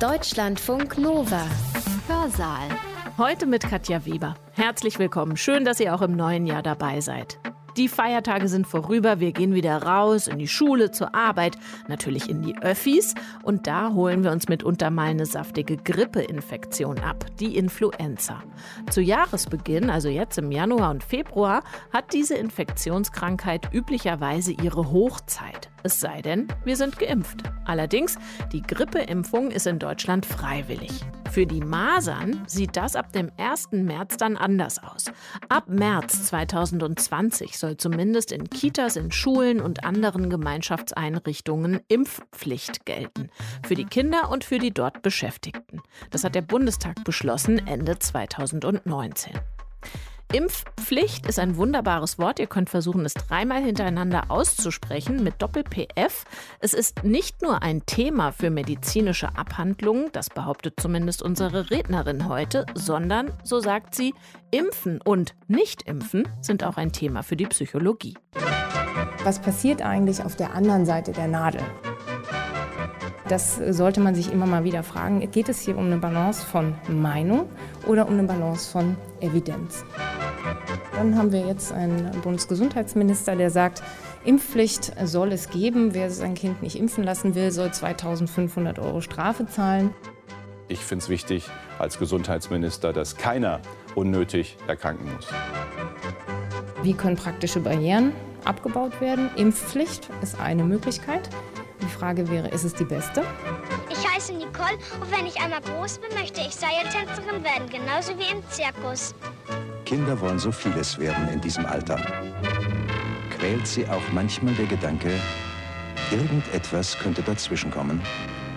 Deutschlandfunk Nova. Hörsaal. Heute mit Katja Weber. Herzlich willkommen. Schön, dass ihr auch im neuen Jahr dabei seid. Die Feiertage sind vorüber, wir gehen wieder raus in die Schule, zur Arbeit, natürlich in die Öffis und da holen wir uns mitunter mal eine saftige Grippeinfektion ab, die Influenza. Zu Jahresbeginn, also jetzt im Januar und Februar, hat diese Infektionskrankheit üblicherweise ihre Hochzeit. Es sei denn, wir sind geimpft. Allerdings, die Grippeimpfung ist in Deutschland freiwillig. Für die Masern sieht das ab dem 1. März dann anders aus. Ab März 2020 soll zumindest in Kitas, in Schulen und anderen Gemeinschaftseinrichtungen Impfpflicht gelten. Für die Kinder und für die dort Beschäftigten. Das hat der Bundestag beschlossen Ende 2019. Impfpflicht ist ein wunderbares Wort. Ihr könnt versuchen, es dreimal hintereinander auszusprechen mit Doppel-PF. Es ist nicht nur ein Thema für medizinische Abhandlungen, das behauptet zumindest unsere Rednerin heute, sondern, so sagt sie, Impfen und Nicht-Impfen sind auch ein Thema für die Psychologie. Was passiert eigentlich auf der anderen Seite der Nadel? Das sollte man sich immer mal wieder fragen. Geht es hier um eine Balance von Meinung oder um eine Balance von Evidenz? Dann haben wir jetzt einen Bundesgesundheitsminister, der sagt, Impfpflicht soll es geben. Wer sein Kind nicht impfen lassen will, soll 2500 Euro Strafe zahlen. Ich finde es wichtig als Gesundheitsminister, dass keiner unnötig erkranken muss. Wie können praktische Barrieren abgebaut werden? Impfpflicht ist eine Möglichkeit. Frage wäre, ist es die beste? Ich heiße Nicole und wenn ich einmal groß bin, möchte ich Seiltänzerin werden, genauso wie im Zirkus. Kinder wollen so vieles werden in diesem Alter. Quält sie auch manchmal der Gedanke, irgendetwas könnte dazwischenkommen?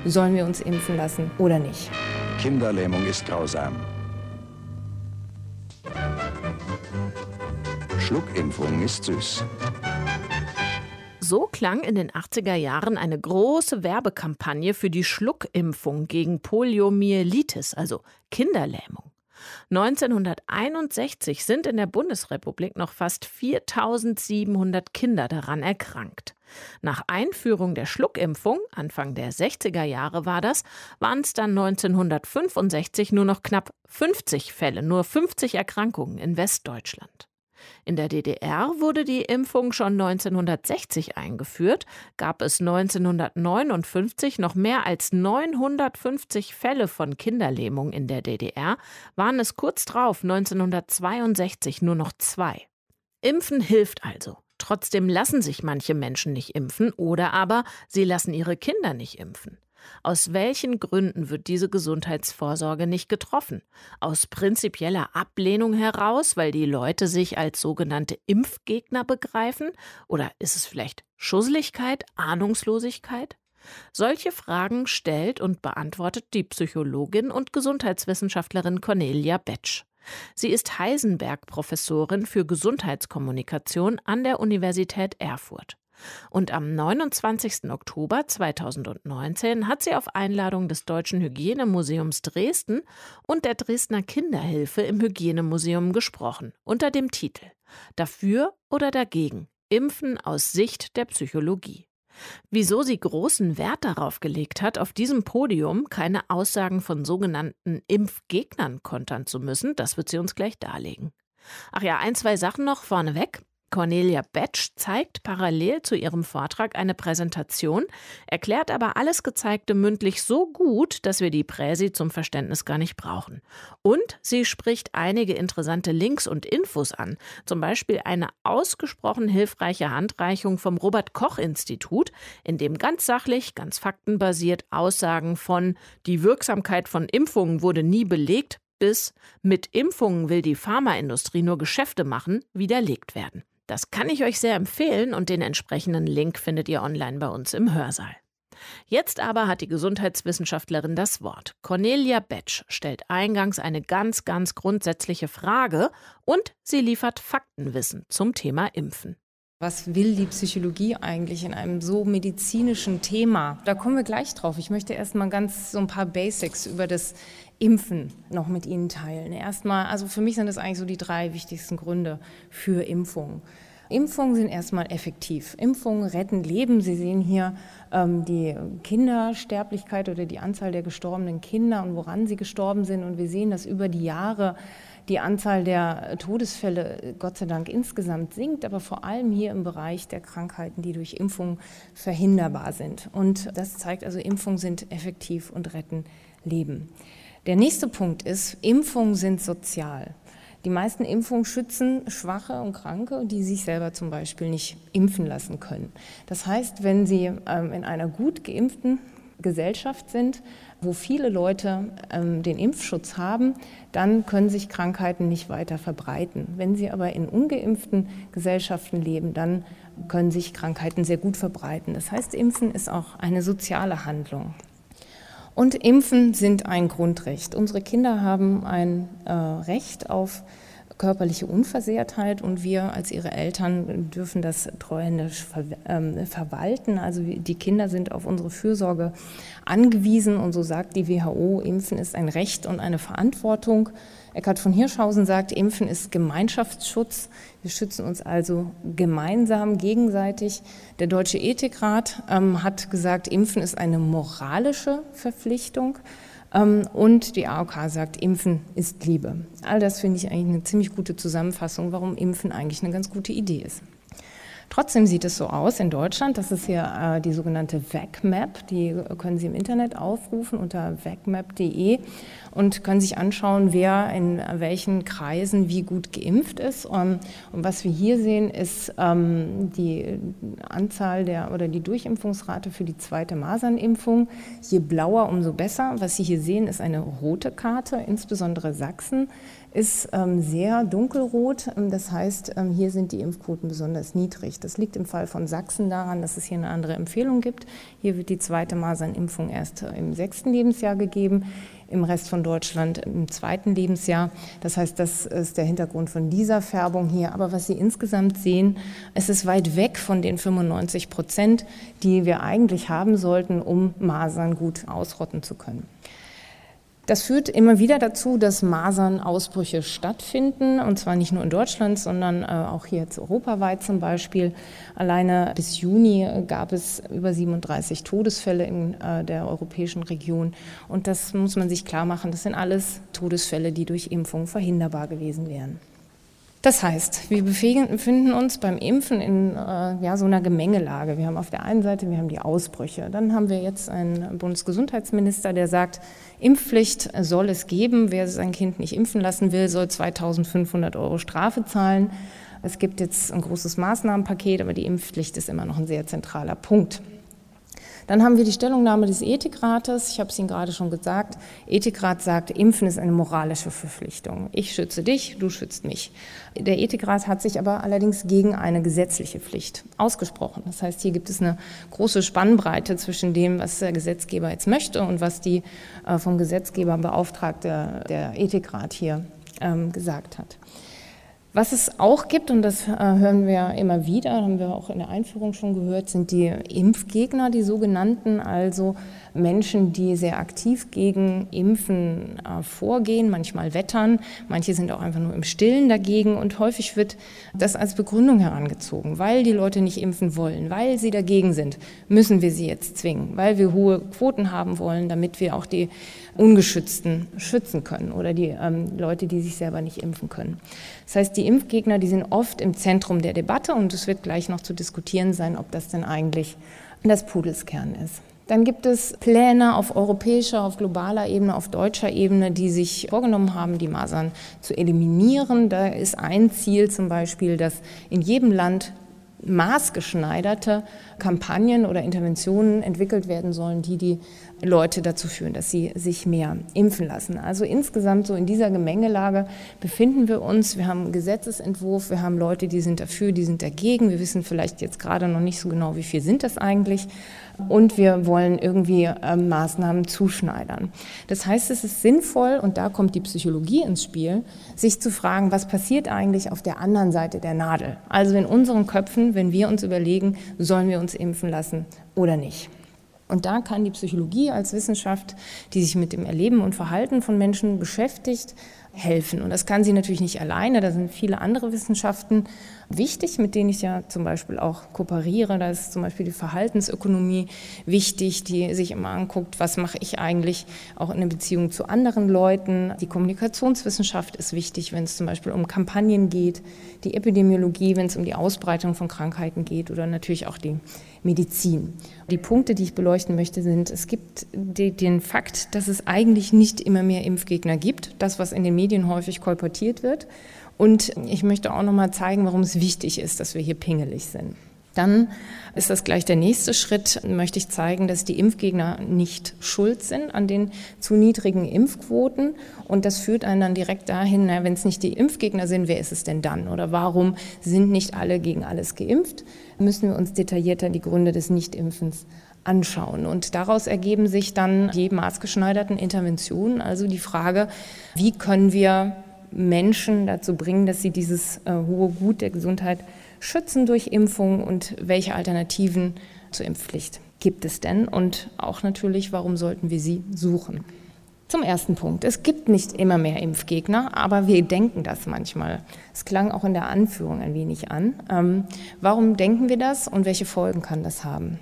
Sollen wir uns impfen lassen oder nicht? Kinderlähmung ist grausam. Schluckimpfung ist süß. So klang in den 80er Jahren eine große Werbekampagne für die Schluckimpfung gegen Poliomyelitis, also Kinderlähmung. 1961 sind in der Bundesrepublik noch fast 4700 Kinder daran erkrankt. Nach Einführung der Schluckimpfung, Anfang der 60er Jahre war das, waren es dann 1965 nur noch knapp 50 Fälle, nur 50 Erkrankungen in Westdeutschland. In der DDR wurde die Impfung schon 1960 eingeführt, gab es 1959 noch mehr als 950 Fälle von Kinderlähmung in der DDR, waren es kurz drauf 1962 nur noch zwei. Impfen hilft also. Trotzdem lassen sich manche Menschen nicht impfen oder aber sie lassen ihre Kinder nicht impfen. Aus welchen Gründen wird diese Gesundheitsvorsorge nicht getroffen? Aus prinzipieller Ablehnung heraus, weil die Leute sich als sogenannte Impfgegner begreifen? Oder ist es vielleicht Schusseligkeit, Ahnungslosigkeit? Solche Fragen stellt und beantwortet die Psychologin und Gesundheitswissenschaftlerin Cornelia Betsch. Sie ist Heisenberg-Professorin für Gesundheitskommunikation an der Universität Erfurt. Und am 29. Oktober 2019 hat sie auf Einladung des Deutschen Hygienemuseums Dresden und der Dresdner Kinderhilfe im Hygienemuseum gesprochen, unter dem Titel Dafür oder dagegen? Impfen aus Sicht der Psychologie. Wieso sie großen Wert darauf gelegt hat, auf diesem Podium keine Aussagen von sogenannten Impfgegnern kontern zu müssen, das wird sie uns gleich darlegen. Ach ja, ein, zwei Sachen noch vorneweg. Cornelia Betsch zeigt parallel zu ihrem Vortrag eine Präsentation, erklärt aber alles Gezeigte mündlich so gut, dass wir die Präsi zum Verständnis gar nicht brauchen. Und sie spricht einige interessante Links und Infos an, zum Beispiel eine ausgesprochen hilfreiche Handreichung vom Robert Koch Institut, in dem ganz sachlich, ganz faktenbasiert Aussagen von die Wirksamkeit von Impfungen wurde nie belegt bis mit Impfungen will die Pharmaindustrie nur Geschäfte machen, widerlegt werden. Das kann ich euch sehr empfehlen und den entsprechenden Link findet ihr online bei uns im Hörsaal. Jetzt aber hat die Gesundheitswissenschaftlerin das Wort. Cornelia Betsch stellt eingangs eine ganz, ganz grundsätzliche Frage und sie liefert Faktenwissen zum Thema Impfen. Was will die Psychologie eigentlich in einem so medizinischen Thema? Da kommen wir gleich drauf. Ich möchte erst mal ganz so ein paar Basics über das Impfen noch mit Ihnen teilen. Erstmal, also für mich sind das eigentlich so die drei wichtigsten Gründe für Impfung. Impfungen sind erstmal effektiv. Impfungen retten Leben. Sie sehen hier ähm, die Kindersterblichkeit oder die Anzahl der gestorbenen Kinder und woran sie gestorben sind. Und wir sehen, dass über die Jahre die Anzahl der Todesfälle Gott sei Dank insgesamt sinkt, aber vor allem hier im Bereich der Krankheiten, die durch Impfung verhinderbar sind. Und das zeigt also, Impfungen sind effektiv und retten Leben. Der nächste Punkt ist, Impfungen sind sozial. Die meisten Impfungen schützen Schwache und Kranke, die sich selber zum Beispiel nicht impfen lassen können. Das heißt, wenn Sie ähm, in einer gut geimpften Gesellschaft sind, wo viele Leute ähm, den Impfschutz haben, dann können sich Krankheiten nicht weiter verbreiten. Wenn Sie aber in ungeimpften Gesellschaften leben, dann können sich Krankheiten sehr gut verbreiten. Das heißt, Impfen ist auch eine soziale Handlung. Und Impfen sind ein Grundrecht. Unsere Kinder haben ein äh, Recht auf körperliche Unversehrtheit und wir als ihre Eltern dürfen das treuhändisch ver ähm, verwalten. Also die Kinder sind auf unsere Fürsorge angewiesen und so sagt die WHO, Impfen ist ein Recht und eine Verantwortung. Eckhard von Hirschhausen sagt, Impfen ist Gemeinschaftsschutz. Wir schützen uns also gemeinsam, gegenseitig. Der Deutsche Ethikrat ähm, hat gesagt, Impfen ist eine moralische Verpflichtung. Ähm, und die AOK sagt, Impfen ist Liebe. All das finde ich eigentlich eine ziemlich gute Zusammenfassung, warum Impfen eigentlich eine ganz gute Idee ist. Trotzdem sieht es so aus in Deutschland, das ist hier äh, die sogenannte VAC-Map, die können Sie im Internet aufrufen unter vacmap.de und können sich anschauen, wer in welchen Kreisen wie gut geimpft ist. Und, und was wir hier sehen, ist ähm, die Anzahl der oder die Durchimpfungsrate für die zweite Masernimpfung. Je blauer, umso besser. Was Sie hier sehen, ist eine rote Karte, insbesondere Sachsen ist ähm, sehr dunkelrot. Ähm, das heißt, ähm, hier sind die Impfquoten besonders niedrig. Das liegt im Fall von Sachsen daran, dass es hier eine andere Empfehlung gibt. Hier wird die zweite Masernimpfung erst äh, im sechsten Lebensjahr gegeben, im Rest von Deutschland im zweiten Lebensjahr. Das heißt, das ist der Hintergrund von dieser Färbung hier. Aber was Sie insgesamt sehen, es ist weit weg von den 95 Prozent, die wir eigentlich haben sollten, um Masern gut ausrotten zu können. Das führt immer wieder dazu, dass Masernausbrüche stattfinden, und zwar nicht nur in Deutschland, sondern äh, auch hier jetzt europaweit zum Beispiel. Alleine bis Juni gab es über 37 Todesfälle in äh, der europäischen Region. Und das muss man sich klar machen, das sind alles Todesfälle, die durch Impfung verhinderbar gewesen wären. Das heißt, wir befinden uns beim Impfen in äh, ja, so einer Gemengelage. Wir haben auf der einen Seite, wir haben die Ausbrüche. Dann haben wir jetzt einen Bundesgesundheitsminister, der sagt, Impfpflicht soll es geben. Wer sein Kind nicht impfen lassen will, soll 2500 Euro Strafe zahlen. Es gibt jetzt ein großes Maßnahmenpaket, aber die Impfpflicht ist immer noch ein sehr zentraler Punkt. Dann haben wir die Stellungnahme des Ethikrates. Ich habe es Ihnen gerade schon gesagt. Ethikrat sagt, Impfen ist eine moralische Verpflichtung. Ich schütze dich, du schützt mich. Der Ethikrat hat sich aber allerdings gegen eine gesetzliche Pflicht ausgesprochen. Das heißt, hier gibt es eine große Spannbreite zwischen dem, was der Gesetzgeber jetzt möchte und was die äh, vom Gesetzgeber beauftragte der Ethikrat hier ähm, gesagt hat. Was es auch gibt, und das äh, hören wir immer wieder, haben wir auch in der Einführung schon gehört, sind die Impfgegner, die sogenannten, also Menschen, die sehr aktiv gegen Impfen äh, vorgehen, manchmal wettern, manche sind auch einfach nur im Stillen dagegen. Und häufig wird das als Begründung herangezogen, weil die Leute nicht impfen wollen, weil sie dagegen sind, müssen wir sie jetzt zwingen, weil wir hohe Quoten haben wollen, damit wir auch die Ungeschützten schützen können oder die ähm, Leute, die sich selber nicht impfen können. Das heißt, die Impfgegner, die sind oft im Zentrum der Debatte. Und es wird gleich noch zu diskutieren sein, ob das denn eigentlich das Pudelskern ist. Dann gibt es Pläne auf europäischer, auf globaler Ebene, auf deutscher Ebene, die sich vorgenommen haben, die Masern zu eliminieren. Da ist ein Ziel zum Beispiel, dass in jedem Land maßgeschneiderte Kampagnen oder Interventionen entwickelt werden sollen, die die Leute dazu führen, dass sie sich mehr impfen lassen. Also insgesamt so in dieser Gemengelage befinden wir uns. Wir haben einen Gesetzesentwurf, wir haben Leute, die sind dafür, die sind dagegen. Wir wissen vielleicht jetzt gerade noch nicht so genau, wie viel sind das eigentlich. Und wir wollen irgendwie äh, Maßnahmen zuschneidern. Das heißt, es ist sinnvoll, und da kommt die Psychologie ins Spiel, sich zu fragen, was passiert eigentlich auf der anderen Seite der Nadel? Also in unseren Köpfen, wenn wir uns überlegen, sollen wir uns impfen lassen oder nicht? Und da kann die Psychologie als Wissenschaft, die sich mit dem Erleben und Verhalten von Menschen beschäftigt, helfen. Und das kann sie natürlich nicht alleine. Da sind viele andere Wissenschaften wichtig, mit denen ich ja zum Beispiel auch kooperiere. Da ist zum Beispiel die Verhaltensökonomie wichtig, die sich immer anguckt, was mache ich eigentlich auch in der Beziehung zu anderen Leuten. Die Kommunikationswissenschaft ist wichtig, wenn es zum Beispiel um Kampagnen geht, die Epidemiologie, wenn es um die Ausbreitung von Krankheiten geht oder natürlich auch die Medizin. Die Punkte, die ich beleuchten möchte, sind, es gibt die, den Fakt, dass es eigentlich nicht immer mehr Impfgegner gibt, das, was in den Medien häufig kolportiert wird. Und ich möchte auch noch mal zeigen, warum es wichtig ist, dass wir hier pingelig sind. Dann ist das gleich der nächste Schritt, möchte ich zeigen, dass die Impfgegner nicht schuld sind an den zu niedrigen Impfquoten. Und das führt einen dann direkt dahin, wenn es nicht die Impfgegner sind, wer ist es denn dann? Oder warum sind nicht alle gegen alles geimpft? Müssen wir uns detaillierter die Gründe des Nichtimpfens anschauen. Und daraus ergeben sich dann die maßgeschneiderten Interventionen, also die Frage, wie können wir Menschen dazu bringen, dass sie dieses äh, hohe Gut der Gesundheit schützen durch Impfung und welche Alternativen zur Impfpflicht gibt es denn? Und auch natürlich, warum sollten wir sie suchen? Zum ersten Punkt. Es gibt nicht immer mehr Impfgegner, aber wir denken das manchmal. Es klang auch in der Anführung ein wenig an. Ähm, warum denken wir das und welche Folgen kann das haben?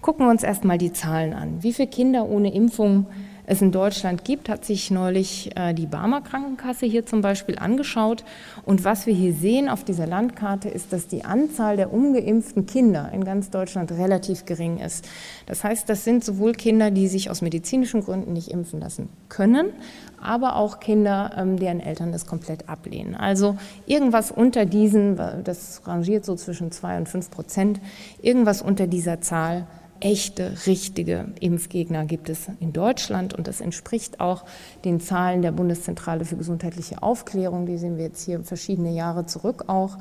Gucken wir uns erstmal die Zahlen an. Wie viele Kinder ohne Impfung es in Deutschland gibt, hat sich neulich äh, die Barmer Krankenkasse hier zum Beispiel angeschaut. Und was wir hier sehen auf dieser Landkarte ist, dass die Anzahl der ungeimpften Kinder in ganz Deutschland relativ gering ist. Das heißt, das sind sowohl Kinder, die sich aus medizinischen Gründen nicht impfen lassen können, aber auch Kinder, ähm, deren Eltern das komplett ablehnen. Also irgendwas unter diesen, das rangiert so zwischen zwei und fünf Prozent, irgendwas unter dieser Zahl echte, richtige Impfgegner gibt es in Deutschland und das entspricht auch den Zahlen der Bundeszentrale für gesundheitliche Aufklärung. Die sehen wir jetzt hier verschiedene Jahre zurück auch.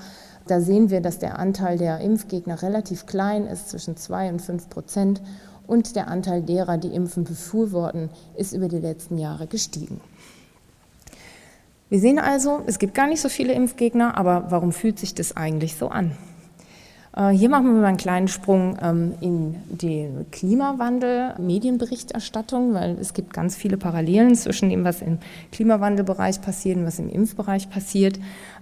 Da sehen wir, dass der Anteil der Impfgegner relativ klein ist, zwischen zwei und fünf Prozent. Und der Anteil derer, die Impfen befürworten, ist über die letzten Jahre gestiegen. Wir sehen also, es gibt gar nicht so viele Impfgegner, aber warum fühlt sich das eigentlich so an? Äh, hier machen wir mal einen kleinen Sprung ähm, in die Klimawandel-Medienberichterstattung, weil es gibt ganz viele Parallelen zwischen dem, was im Klimawandelbereich passiert und was im Impfbereich passiert.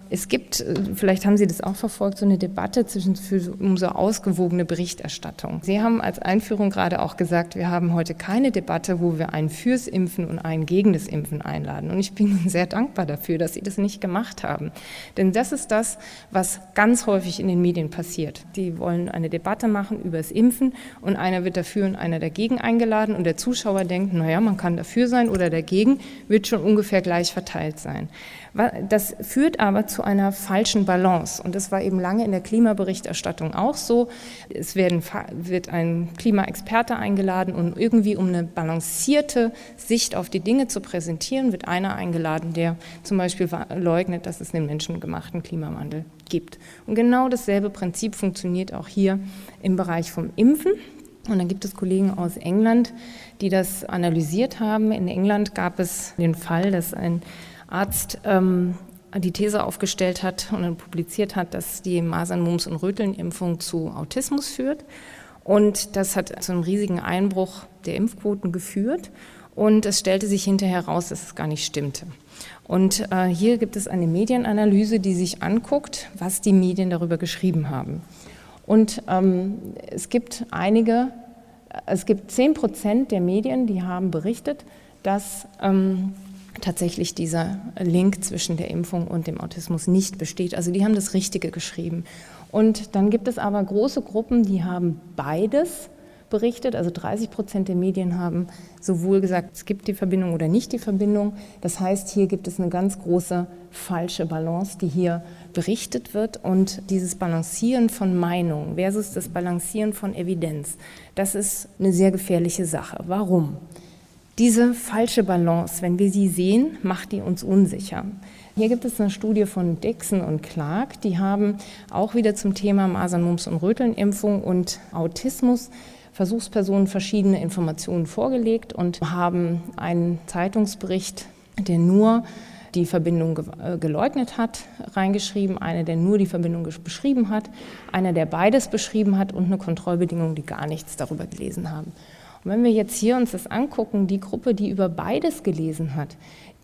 Es gibt, äh, vielleicht haben Sie das auch verfolgt, so eine Debatte zwischen, für, um so ausgewogene Berichterstattung. Sie haben als Einführung gerade auch gesagt, wir haben heute keine Debatte, wo wir einen fürs Impfen und einen gegen das Impfen einladen. Und ich bin sehr dankbar dafür, dass Sie das nicht gemacht haben. Denn das ist das, was ganz häufig in den Medien passiert. Die wollen eine Debatte machen über das Impfen und einer wird dafür und einer dagegen eingeladen und der Zuschauer denkt, naja, man kann dafür sein oder dagegen, wird schon ungefähr gleich verteilt sein. Das führt aber zu einer falschen Balance. Und das war eben lange in der Klimaberichterstattung auch so. Es werden, wird ein Klimaexperte eingeladen und irgendwie, um eine balancierte Sicht auf die Dinge zu präsentieren, wird einer eingeladen, der zum Beispiel leugnet, dass es einen menschengemachten Klimawandel gibt. Und genau dasselbe Prinzip funktioniert auch hier im Bereich vom Impfen. Und dann gibt es Kollegen aus England, die das analysiert haben. In England gab es den Fall, dass ein Arzt ähm, die These aufgestellt hat und dann publiziert hat, dass die Masern, Mumps und Röteln-Impfung zu Autismus führt. Und das hat zu einem riesigen Einbruch der Impfquoten geführt. Und es stellte sich hinterher heraus, dass es gar nicht stimmte. Und äh, hier gibt es eine Medienanalyse, die sich anguckt, was die Medien darüber geschrieben haben. Und ähm, es gibt einige, es gibt zehn Prozent der Medien, die haben berichtet, dass ähm, tatsächlich dieser Link zwischen der Impfung und dem Autismus nicht besteht. Also die haben das Richtige geschrieben. Und dann gibt es aber große Gruppen, die haben beides berichtet. Also 30 Prozent der Medien haben sowohl gesagt, es gibt die Verbindung oder nicht die Verbindung. Das heißt, hier gibt es eine ganz große falsche Balance, die hier berichtet wird. Und dieses Balancieren von Meinung versus das Balancieren von Evidenz, das ist eine sehr gefährliche Sache. Warum? Diese falsche Balance, wenn wir sie sehen, macht die uns unsicher. Hier gibt es eine Studie von Dixon und Clark, die haben auch wieder zum Thema Masern, Mumps und Rötelnimpfung und Autismus Versuchspersonen verschiedene Informationen vorgelegt und haben einen Zeitungsbericht, der nur die Verbindung äh, geleugnet hat, reingeschrieben, einer, der nur die Verbindung beschrieben hat, einer, der beides beschrieben hat und eine Kontrollbedingung, die gar nichts darüber gelesen haben. Wenn wir jetzt hier uns das angucken, die Gruppe, die über beides gelesen hat,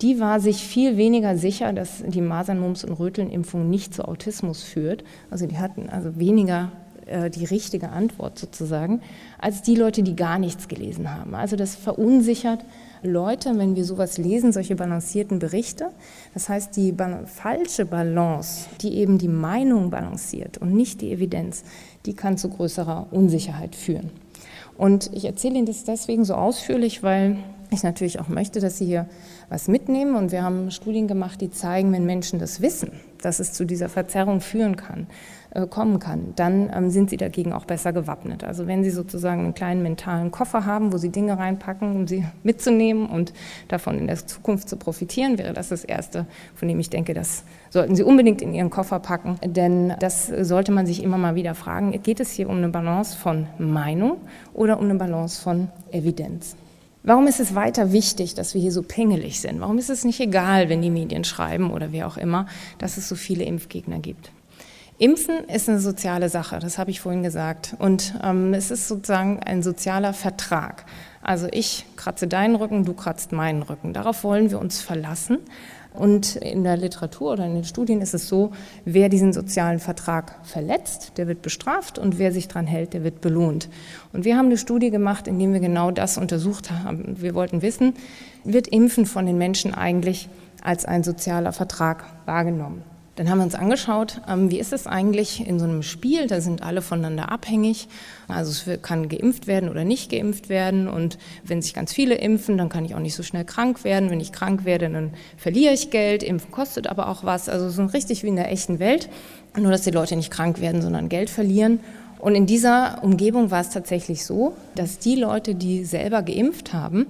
die war sich viel weniger sicher, dass die Masern, Mumps und Rötelnimpfung nicht zu Autismus führt. Also die hatten also weniger äh, die richtige Antwort sozusagen, als die Leute, die gar nichts gelesen haben. Also das verunsichert Leute, wenn wir sowas lesen, solche balancierten Berichte. Das heißt, die falsche Balance, die eben die Meinung balanciert und nicht die Evidenz, die kann zu größerer Unsicherheit führen. Und ich erzähle Ihnen das deswegen so ausführlich, weil ich natürlich auch möchte, dass Sie hier was mitnehmen. Und wir haben Studien gemacht, die zeigen, wenn Menschen das wissen, dass es zu dieser Verzerrung führen kann, kommen kann, dann ähm, sind sie dagegen auch besser gewappnet. Also wenn Sie sozusagen einen kleinen mentalen Koffer haben, wo Sie Dinge reinpacken, um sie mitzunehmen und davon in der Zukunft zu profitieren, wäre das das Erste, von dem ich denke, das sollten Sie unbedingt in Ihren Koffer packen. Denn das sollte man sich immer mal wieder fragen, geht es hier um eine Balance von Meinung oder um eine Balance von Evidenz? Warum ist es weiter wichtig, dass wir hier so pingelig sind? Warum ist es nicht egal, wenn die Medien schreiben oder wer auch immer, dass es so viele Impfgegner gibt? Impfen ist eine soziale Sache, das habe ich vorhin gesagt. Und ähm, es ist sozusagen ein sozialer Vertrag. Also ich kratze deinen Rücken, du kratzt meinen Rücken. Darauf wollen wir uns verlassen. Und in der Literatur oder in den Studien ist es so, wer diesen sozialen Vertrag verletzt, der wird bestraft und wer sich daran hält, der wird belohnt. Und wir haben eine Studie gemacht, in der wir genau das untersucht haben. Wir wollten wissen, wird Impfen von den Menschen eigentlich als ein sozialer Vertrag wahrgenommen? Dann haben wir uns angeschaut, ähm, wie ist es eigentlich in so einem Spiel, da sind alle voneinander abhängig. Also es kann geimpft werden oder nicht geimpft werden. Und wenn sich ganz viele impfen, dann kann ich auch nicht so schnell krank werden. Wenn ich krank werde, dann verliere ich Geld. Impfen kostet aber auch was. Also so richtig wie in der echten Welt. Nur, dass die Leute nicht krank werden, sondern Geld verlieren. Und in dieser Umgebung war es tatsächlich so, dass die Leute, die selber geimpft haben,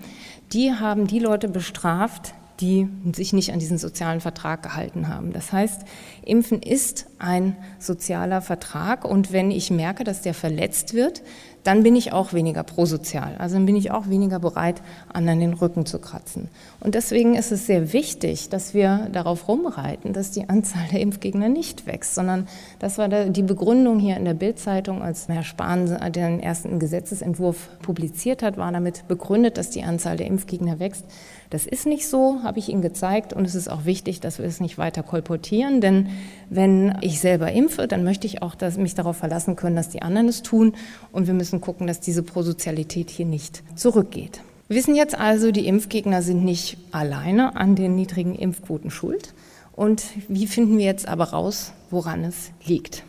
die haben die Leute bestraft, die sich nicht an diesen sozialen Vertrag gehalten haben. Das heißt, Impfen ist ein sozialer Vertrag und wenn ich merke, dass der verletzt wird, dann bin ich auch weniger prosozial. Also dann bin ich auch weniger bereit, anderen den Rücken zu kratzen. Und deswegen ist es sehr wichtig, dass wir darauf rumreiten, dass die Anzahl der Impfgegner nicht wächst, sondern das war die Begründung hier in der Bildzeitung, als Herr Spahn den ersten Gesetzesentwurf publiziert hat, war damit begründet, dass die Anzahl der Impfgegner wächst. Das ist nicht so, habe ich Ihnen gezeigt und es ist auch wichtig, dass wir es nicht weiter kolportieren, denn wenn ich selber impfe, dann möchte ich auch dass mich darauf verlassen können, dass die anderen es tun und wir müssen gucken, dass diese Prosozialität hier nicht zurückgeht. Wir wissen jetzt also, die Impfgegner sind nicht alleine an den niedrigen Impfquoten schuld. Und wie finden wir jetzt aber raus, woran es liegt?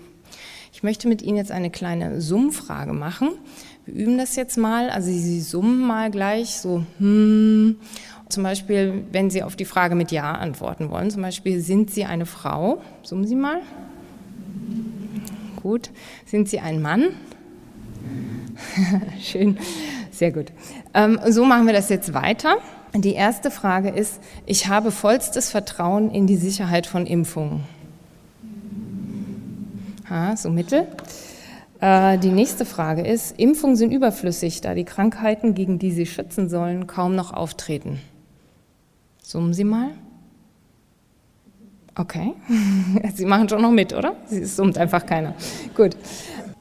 Ich möchte mit Ihnen jetzt eine kleine Summfrage machen. Wir üben das jetzt mal. Also Sie summen mal gleich so, hm, zum Beispiel, wenn Sie auf die Frage mit Ja antworten wollen, zum Beispiel, sind Sie eine Frau? Summen Sie mal. Gut. Sind Sie ein Mann? Schön, sehr gut. Ähm, so machen wir das jetzt weiter. Die erste Frage ist, ich habe vollstes Vertrauen in die Sicherheit von Impfungen. Ha, so mittel. Äh, die nächste Frage ist, Impfungen sind überflüssig, da die Krankheiten, gegen die sie schützen sollen, kaum noch auftreten. Summen Sie mal. Okay. Sie machen schon noch mit, oder? Sie summt einfach keiner. Gut.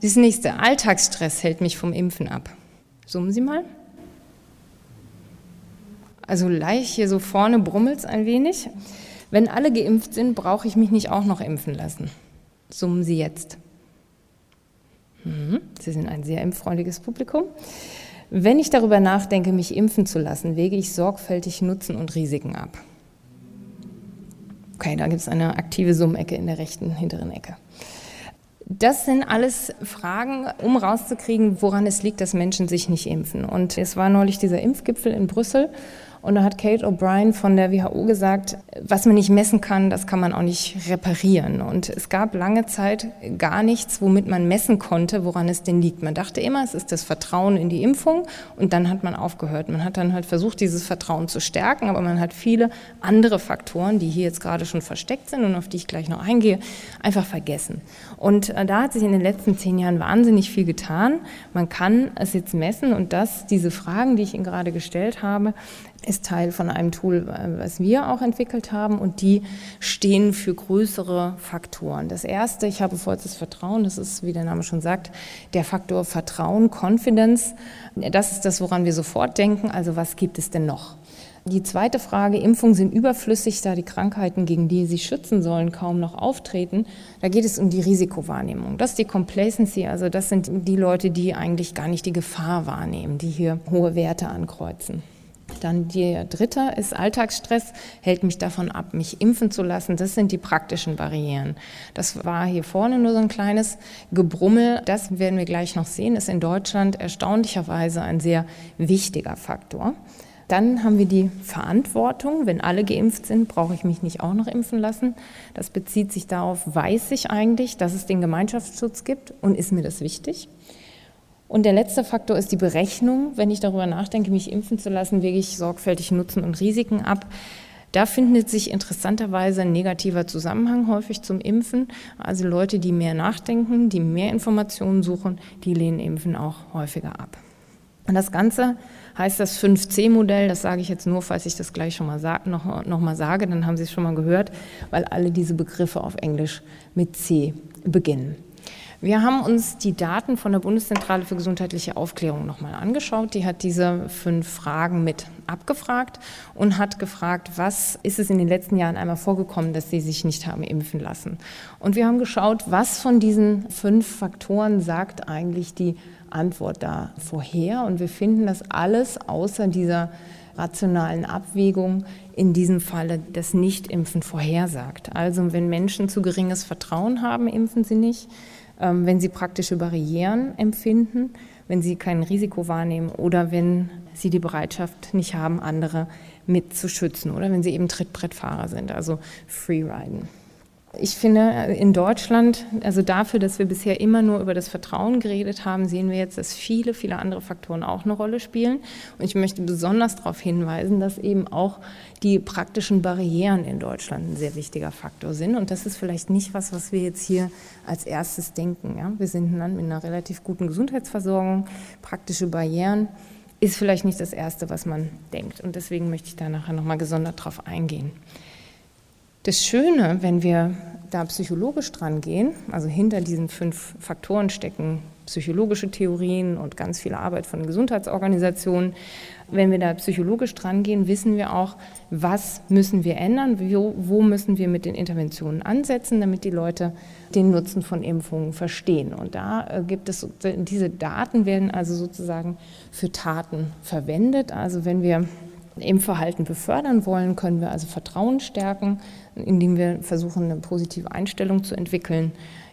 Das nächste. Alltagsstress hält mich vom Impfen ab. Summen Sie mal. Also leicht hier so vorne brummelt es ein wenig. Wenn alle geimpft sind, brauche ich mich nicht auch noch impfen lassen. Summen Sie jetzt. Mhm. Sie sind ein sehr impffreundliches Publikum. Wenn ich darüber nachdenke, mich impfen zu lassen, wege ich sorgfältig Nutzen und Risiken ab. Okay, da gibt es eine aktive Summecke in der rechten hinteren Ecke. Das sind alles Fragen, um rauszukriegen, woran es liegt, dass Menschen sich nicht impfen. Und es war neulich dieser Impfgipfel in Brüssel und da hat Kate O'Brien von der WHO gesagt, was man nicht messen kann, das kann man auch nicht reparieren. Und es gab lange Zeit gar nichts, womit man messen konnte, woran es denn liegt. Man dachte immer, es ist das Vertrauen in die Impfung und dann hat man aufgehört. Man hat dann halt versucht, dieses Vertrauen zu stärken, aber man hat viele andere Faktoren, die hier jetzt gerade schon versteckt sind und auf die ich gleich noch eingehe, einfach vergessen. Und äh, da hat sich in den letzten zehn Jahren wahnsinnig viel getan. Man kann es jetzt messen und das, diese Fragen, die ich Ihnen gerade gestellt habe, ist Teil von einem Tool, äh, was wir auch entwickelt haben und die stehen für größere Faktoren. Das erste, ich habe vollstes Vertrauen, das ist, wie der Name schon sagt, der Faktor Vertrauen, Confidence. Das ist das, woran wir sofort denken. Also was gibt es denn noch? Die zweite Frage, Impfungen sind überflüssig, da die Krankheiten, gegen die sie schützen sollen, kaum noch auftreten. Da geht es um die Risikowahrnehmung. Das ist die Complacency, also das sind die Leute, die eigentlich gar nicht die Gefahr wahrnehmen, die hier hohe Werte ankreuzen. Dann der dritte ist Alltagsstress, hält mich davon ab, mich impfen zu lassen. Das sind die praktischen Barrieren. Das war hier vorne nur so ein kleines Gebrummel. Das werden wir gleich noch sehen, ist in Deutschland erstaunlicherweise ein sehr wichtiger Faktor. Dann haben wir die Verantwortung. Wenn alle geimpft sind, brauche ich mich nicht auch noch impfen lassen. Das bezieht sich darauf, weiß ich eigentlich, dass es den Gemeinschaftsschutz gibt und ist mir das wichtig? Und der letzte Faktor ist die Berechnung. Wenn ich darüber nachdenke, mich impfen zu lassen, wege ich sorgfältig Nutzen und Risiken ab. Da findet sich interessanterweise ein negativer Zusammenhang häufig zum Impfen. Also Leute, die mehr nachdenken, die mehr Informationen suchen, die lehnen Impfen auch häufiger ab. Und das Ganze heißt das 5C-Modell. Das sage ich jetzt nur, falls ich das gleich schon mal sag, noch, noch mal sage, dann haben Sie es schon mal gehört, weil alle diese Begriffe auf Englisch mit C beginnen. Wir haben uns die Daten von der Bundeszentrale für gesundheitliche Aufklärung nochmal angeschaut. Die hat diese fünf Fragen mit abgefragt und hat gefragt, was ist es in den letzten Jahren einmal vorgekommen, dass sie sich nicht haben impfen lassen. Und wir haben geschaut, was von diesen fünf Faktoren sagt eigentlich die Antwort da vorher. Und wir finden das alles außer dieser rationalen Abwägung in diesem Falle das Nichtimpfen vorhersagt. Also wenn Menschen zu geringes Vertrauen haben, impfen sie nicht. Ähm, wenn sie praktische Barrieren empfinden, wenn sie kein Risiko wahrnehmen oder wenn sie die Bereitschaft nicht haben, andere mitzuschützen oder wenn sie eben Trittbrettfahrer sind, also Freeriden. Ich finde, in Deutschland, also dafür, dass wir bisher immer nur über das Vertrauen geredet haben, sehen wir jetzt, dass viele, viele andere Faktoren auch eine Rolle spielen. Und ich möchte besonders darauf hinweisen, dass eben auch die praktischen Barrieren in Deutschland ein sehr wichtiger Faktor sind. Und das ist vielleicht nicht was, was wir jetzt hier als erstes denken. Ja? Wir sind dann mit einer relativ guten Gesundheitsversorgung, praktische Barrieren ist vielleicht nicht das Erste, was man denkt. Und deswegen möchte ich da nachher nochmal gesondert drauf eingehen. Das Schöne, wenn wir da psychologisch dran gehen, also hinter diesen fünf Faktoren stecken psychologische Theorien und ganz viel Arbeit von Gesundheitsorganisationen. Wenn wir da psychologisch dran gehen, wissen wir auch, was müssen wir ändern, wo, wo müssen wir mit den Interventionen ansetzen, damit die Leute den Nutzen von Impfungen verstehen. Und da äh, gibt es, diese Daten werden also sozusagen für Taten verwendet. Also wenn wir Impfverhalten befördern wollen, können wir also Vertrauen stärken, indem wir versuchen, eine positive Einstellung zu entwickeln.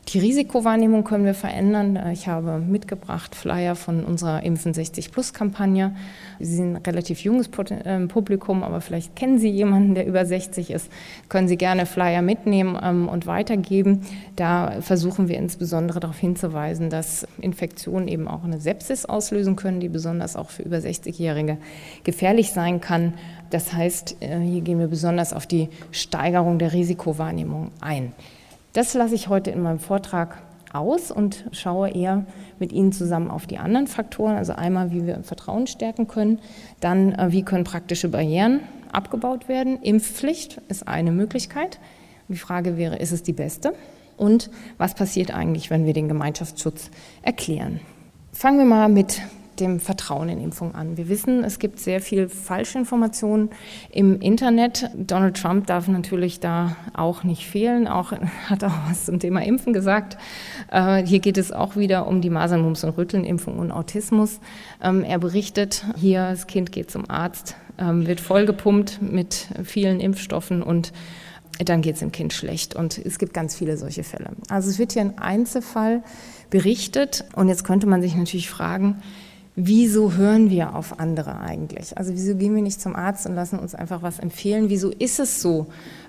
Die Risikowahrnehmung können wir verändern. Ich habe mitgebracht Flyer von unserer Impfen 60 Plus Kampagne. Sie sind ein relativ junges ähm, Publikum, aber vielleicht kennen Sie jemanden, der über 60 ist. Können Sie gerne Flyer mitnehmen ähm, und weitergeben. Da versuchen wir insbesondere darauf hinzuweisen, dass Infektionen eben auch eine Sepsis auslösen können, die besonders auch für über 60-Jährige gefährlich sein kann. Das heißt, äh, hier gehen wir besonders auf die Steigerung der Risikowahrnehmung ein. Das lasse ich heute in meinem Vortrag aus und schaue eher mit Ihnen zusammen auf die anderen Faktoren. Also einmal, wie wir Vertrauen stärken können, dann, äh, wie können praktische Barrieren abgebaut werden. Impfpflicht ist eine Möglichkeit. Die Frage wäre, ist es die beste? Und was passiert eigentlich, wenn wir den Gemeinschaftsschutz erklären? Fangen wir mal mit dem Vertrauen in Impfung an. Wir wissen, es gibt sehr viel Falschinformationen im Internet. Donald Trump darf natürlich da auch nicht fehlen, auch, hat auch was zum Thema Impfen gesagt. Äh, hier geht es auch wieder um die Masern, Mumps und Rüttelimpfung und Autismus. Ähm, er berichtet hier, das Kind geht zum Arzt, ähm, wird vollgepumpt mit vielen Impfstoffen und dann geht es dem Kind schlecht. Und es gibt ganz viele solche Fälle. Also es wird hier ein Einzelfall berichtet. Und jetzt könnte man sich natürlich fragen, wieso hören wir auf andere eigentlich? Also wieso gehen wir nicht zum Arzt und lassen uns einfach was empfehlen? Wieso ist es so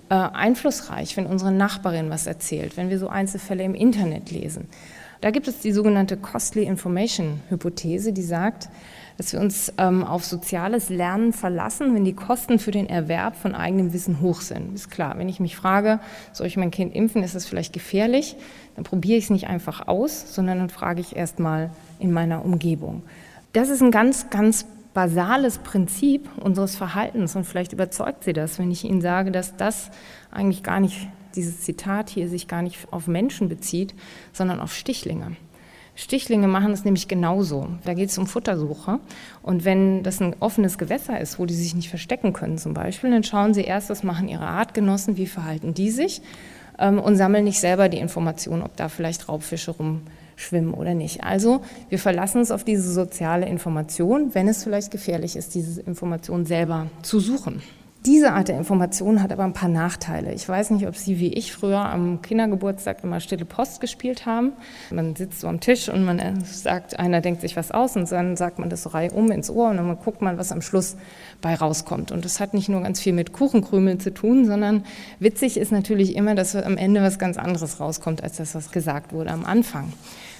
äh, einflussreich, wenn unsere Nachbarin was erzählt, wenn wir so Einzelfälle im Internet lesen? Da gibt es die sogenannte Costly Information Hypothese, die sagt, dass wir uns ähm, auf soziales Lernen verlassen, wenn die Kosten für den Erwerb von eigenem Wissen hoch sind. Ist klar, wenn ich mich frage, soll ich mein Kind impfen, ist das vielleicht gefährlich, dann probiere ich es nicht einfach aus, sondern dann frage ich erst mal in meiner Umgebung. Das ist ein ganz, ganz basales Prinzip unseres Verhaltens und vielleicht überzeugt Sie das, wenn ich Ihnen sage, dass das eigentlich gar nicht, dieses Zitat hier sich gar nicht auf Menschen bezieht, sondern auf Stichlinge. Stichlinge machen es nämlich genauso. Da geht es um Futtersuche. Und wenn das ein offenes Gewässer ist, wo die sich nicht verstecken können zum Beispiel, dann schauen sie erst, was machen ihre Artgenossen, wie verhalten die sich ähm, und sammeln nicht selber die Information, ob da vielleicht Raubfische rumschwimmen oder nicht. Also wir verlassen uns auf diese soziale Information, wenn es vielleicht gefährlich ist, diese Information selber zu suchen. Diese Art der Information hat aber ein paar Nachteile. Ich weiß nicht, ob Sie wie ich früher am Kindergeburtstag immer Stille Post gespielt haben. Man sitzt so am Tisch und man äh, sagt, einer denkt sich was aus und dann sagt man das so reihum ins Ohr und dann guckt man, was am Schluss bei rauskommt. Und das hat nicht nur ganz viel mit Kuchenkrümeln zu tun, sondern witzig ist natürlich immer, dass am Ende was ganz anderes rauskommt, als das, was gesagt wurde am Anfang.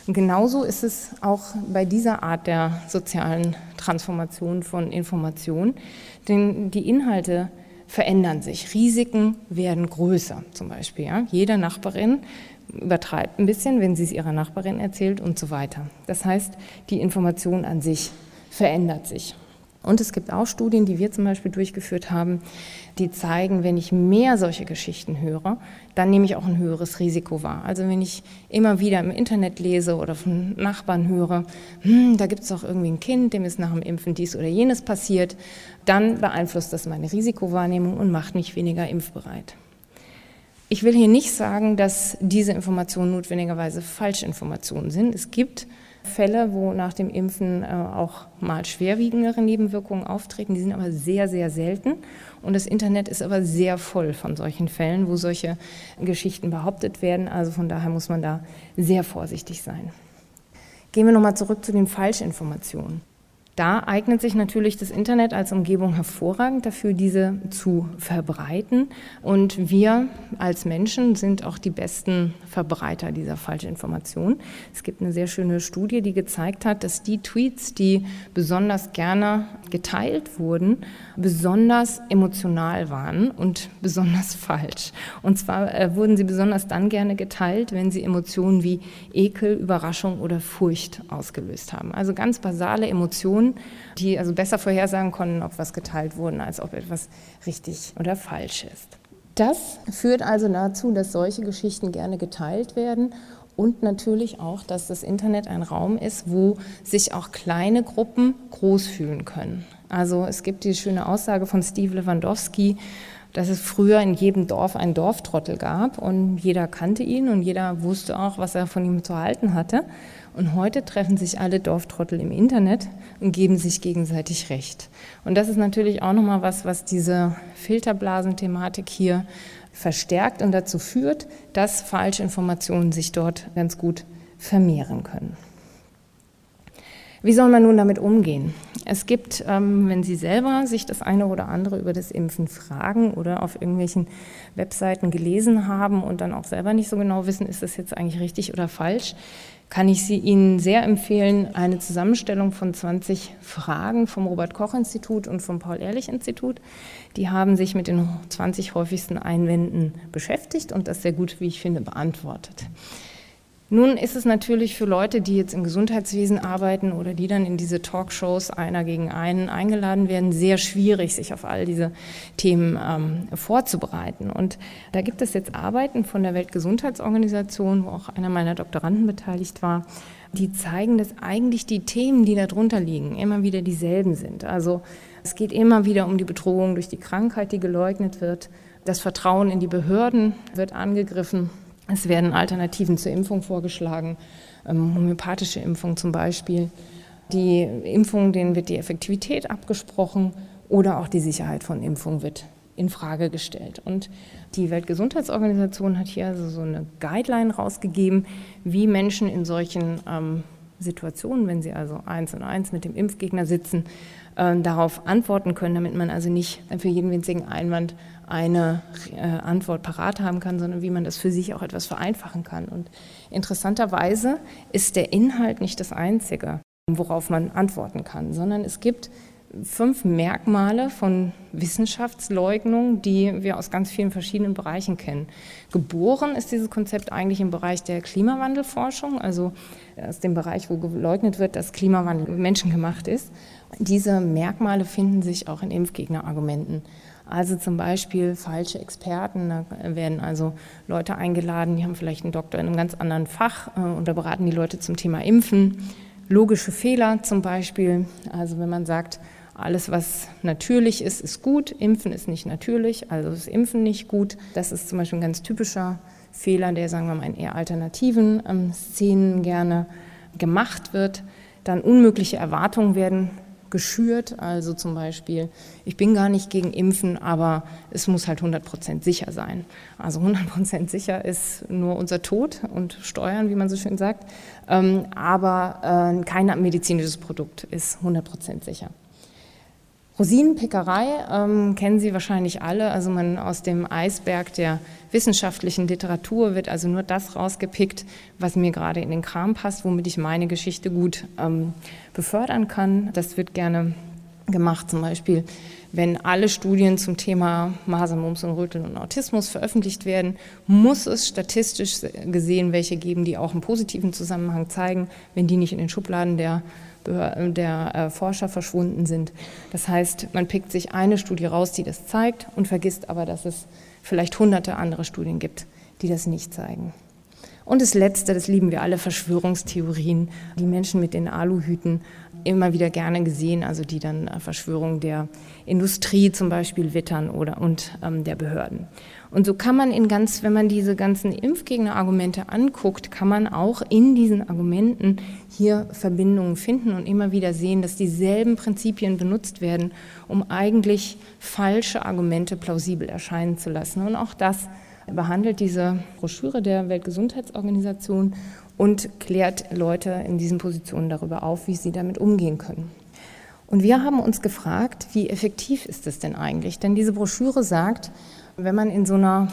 Und genauso ist es auch bei dieser Art der sozialen Transformation von Information, denn die Inhalte verändern sich. Risiken werden größer zum Beispiel. Ja? Jede Nachbarin übertreibt ein bisschen, wenn sie es ihrer Nachbarin erzählt und so weiter. Das heißt, die Information an sich verändert sich. Und es gibt auch Studien, die wir zum Beispiel durchgeführt haben, die zeigen, wenn ich mehr solche Geschichten höre, dann nehme ich auch ein höheres Risiko wahr. Also wenn ich immer wieder im Internet lese oder von Nachbarn höre, hm, da gibt es doch irgendwie ein Kind, dem ist nach dem Impfen dies oder jenes passiert, dann beeinflusst das meine Risikowahrnehmung und macht mich weniger impfbereit. Ich will hier nicht sagen, dass diese Informationen notwendigerweise Falschinformationen sind. Es gibt Fälle, wo nach dem Impfen äh, auch mal schwerwiegendere Nebenwirkungen auftreten. Die sind aber sehr, sehr selten. Und das Internet ist aber sehr voll von solchen Fällen, wo solche Geschichten behauptet werden. Also von daher muss man da sehr vorsichtig sein. Gehen wir nochmal zurück zu den Falschinformationen. Da eignet sich natürlich das Internet als Umgebung hervorragend dafür, diese zu verbreiten. Und wir als Menschen sind auch die besten Verbreiter dieser Falschinformationen. Es gibt eine sehr schöne Studie, die gezeigt hat, dass die Tweets, die besonders gerne geteilt wurden, besonders emotional waren und besonders falsch. Und zwar äh, wurden sie besonders dann gerne geteilt, wenn sie Emotionen wie Ekel, Überraschung oder Furcht ausgelöst haben. Also ganz basale Emotionen die also besser vorhersagen konnten, ob was geteilt wurde, als ob etwas richtig oder falsch ist. Das führt also dazu, dass solche Geschichten gerne geteilt werden und natürlich auch, dass das Internet ein Raum ist, wo sich auch kleine Gruppen groß fühlen können. Also es gibt die schöne Aussage von Steve Lewandowski, dass es früher in jedem Dorf einen Dorftrottel gab und jeder kannte ihn und jeder wusste auch, was er von ihm zu halten hatte. Und heute treffen sich alle Dorftrottel im Internet und geben sich gegenseitig Recht. Und das ist natürlich auch nochmal was, was diese Filterblasenthematik hier verstärkt und dazu führt, dass Falschinformationen sich dort ganz gut vermehren können. Wie soll man nun damit umgehen? Es gibt, ähm, wenn Sie selber sich das eine oder andere über das Impfen fragen oder auf irgendwelchen Webseiten gelesen haben und dann auch selber nicht so genau wissen, ist das jetzt eigentlich richtig oder falsch, kann ich Sie Ihnen sehr empfehlen, eine Zusammenstellung von 20 Fragen vom Robert-Koch-Institut und vom Paul-Ehrlich-Institut. Die haben sich mit den 20 häufigsten Einwänden beschäftigt und das sehr gut, wie ich finde, beantwortet. Nun ist es natürlich für Leute, die jetzt im Gesundheitswesen arbeiten oder die dann in diese Talkshows einer gegen einen eingeladen werden, sehr schwierig, sich auf all diese Themen ähm, vorzubereiten. Und da gibt es jetzt Arbeiten von der Weltgesundheitsorganisation, wo auch einer meiner Doktoranden beteiligt war, die zeigen, dass eigentlich die Themen, die darunter liegen, immer wieder dieselben sind. Also es geht immer wieder um die Bedrohung durch die Krankheit, die geleugnet wird. Das Vertrauen in die Behörden wird angegriffen. Es werden Alternativen zur Impfung vorgeschlagen, ähm, homöopathische Impfung zum Beispiel. Die Impfung, denen wird die Effektivität abgesprochen oder auch die Sicherheit von Impfung wird in Frage gestellt. Und die Weltgesundheitsorganisation hat hier also so eine Guideline rausgegeben, wie Menschen in solchen ähm, Situationen, wenn sie also eins und eins mit dem Impfgegner sitzen, äh, darauf antworten können, damit man also nicht für jeden winzigen Einwand eine äh, Antwort parat haben kann, sondern wie man das für sich auch etwas vereinfachen kann. Und interessanterweise ist der Inhalt nicht das Einzige, worauf man antworten kann, sondern es gibt fünf Merkmale von Wissenschaftsleugnung, die wir aus ganz vielen verschiedenen Bereichen kennen. Geboren ist dieses Konzept eigentlich im Bereich der Klimawandelforschung, also aus dem Bereich, wo geleugnet wird, dass Klimawandel menschengemacht ist. Diese Merkmale finden sich auch in Impfgegnerargumenten. Also zum Beispiel falsche Experten, da werden also Leute eingeladen, die haben vielleicht einen Doktor in einem ganz anderen Fach äh, und da beraten die Leute zum Thema Impfen. Logische Fehler zum Beispiel, also wenn man sagt, alles, was natürlich ist, ist gut, Impfen ist nicht natürlich, also ist Impfen nicht gut. Das ist zum Beispiel ein ganz typischer Fehler, der, sagen wir mal, in eher alternativen ähm, Szenen gerne gemacht wird. Dann unmögliche Erwartungen werden geschürt. Also zum Beispiel, ich bin gar nicht gegen Impfen, aber es muss halt 100 Prozent sicher sein. Also 100 Prozent sicher ist nur unser Tod und Steuern, wie man so schön sagt. Ähm, aber äh, kein medizinisches Produkt ist 100 Prozent sicher. Rosinenpickerei ähm, kennen Sie wahrscheinlich alle. Also man aus dem Eisberg der wissenschaftlichen Literatur wird also nur das rausgepickt, was mir gerade in den Kram passt, womit ich meine Geschichte gut ähm, befördern kann. Das wird gerne gemacht, zum Beispiel, wenn alle Studien zum Thema Masern, Mumps und Röteln und Autismus veröffentlicht werden, muss es statistisch gesehen welche geben, die auch einen positiven Zusammenhang zeigen. Wenn die nicht in den Schubladen der der äh, Forscher verschwunden sind. Das heißt, man pickt sich eine Studie raus, die das zeigt und vergisst aber, dass es vielleicht hunderte andere Studien gibt, die das nicht zeigen. Und das Letzte, das lieben wir alle, Verschwörungstheorien. Die Menschen mit den Aluhüten immer wieder gerne gesehen, also die dann äh, Verschwörungen der Industrie zum Beispiel wittern oder und ähm, der Behörden. Und so kann man in ganz, wenn man diese ganzen Impfgegnerargumente anguckt, kann man auch in diesen Argumenten hier Verbindungen finden und immer wieder sehen, dass dieselben Prinzipien benutzt werden, um eigentlich falsche Argumente plausibel erscheinen zu lassen. Und auch das behandelt diese Broschüre der Weltgesundheitsorganisation und klärt Leute in diesen Positionen darüber auf, wie sie damit umgehen können. Und wir haben uns gefragt, wie effektiv ist es denn eigentlich? Denn diese Broschüre sagt, wenn man in so einer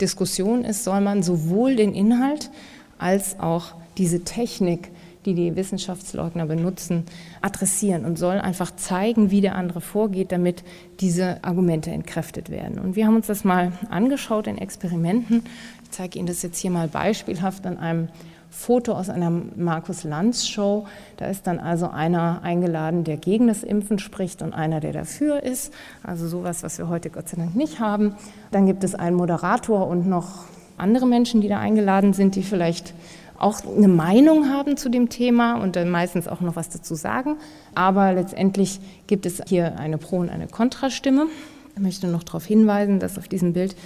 Diskussion ist, soll man sowohl den Inhalt als auch diese Technik, die die Wissenschaftsleugner benutzen, adressieren und soll einfach zeigen, wie der andere vorgeht, damit diese Argumente entkräftet werden. Und wir haben uns das mal angeschaut in Experimenten. Ich zeige Ihnen das jetzt hier mal beispielhaft an einem Foto aus einer Markus Lanz Show. Da ist dann also einer eingeladen, der gegen das Impfen spricht und einer, der dafür ist. Also sowas, was wir heute Gott sei Dank nicht haben. Dann gibt es einen Moderator und noch andere Menschen, die da eingeladen sind, die vielleicht auch eine Meinung haben zu dem Thema und dann meistens auch noch was dazu sagen. Aber letztendlich gibt es hier eine Pro- und eine Kontrastimme. Ich möchte noch darauf hinweisen, dass auf diesem Bild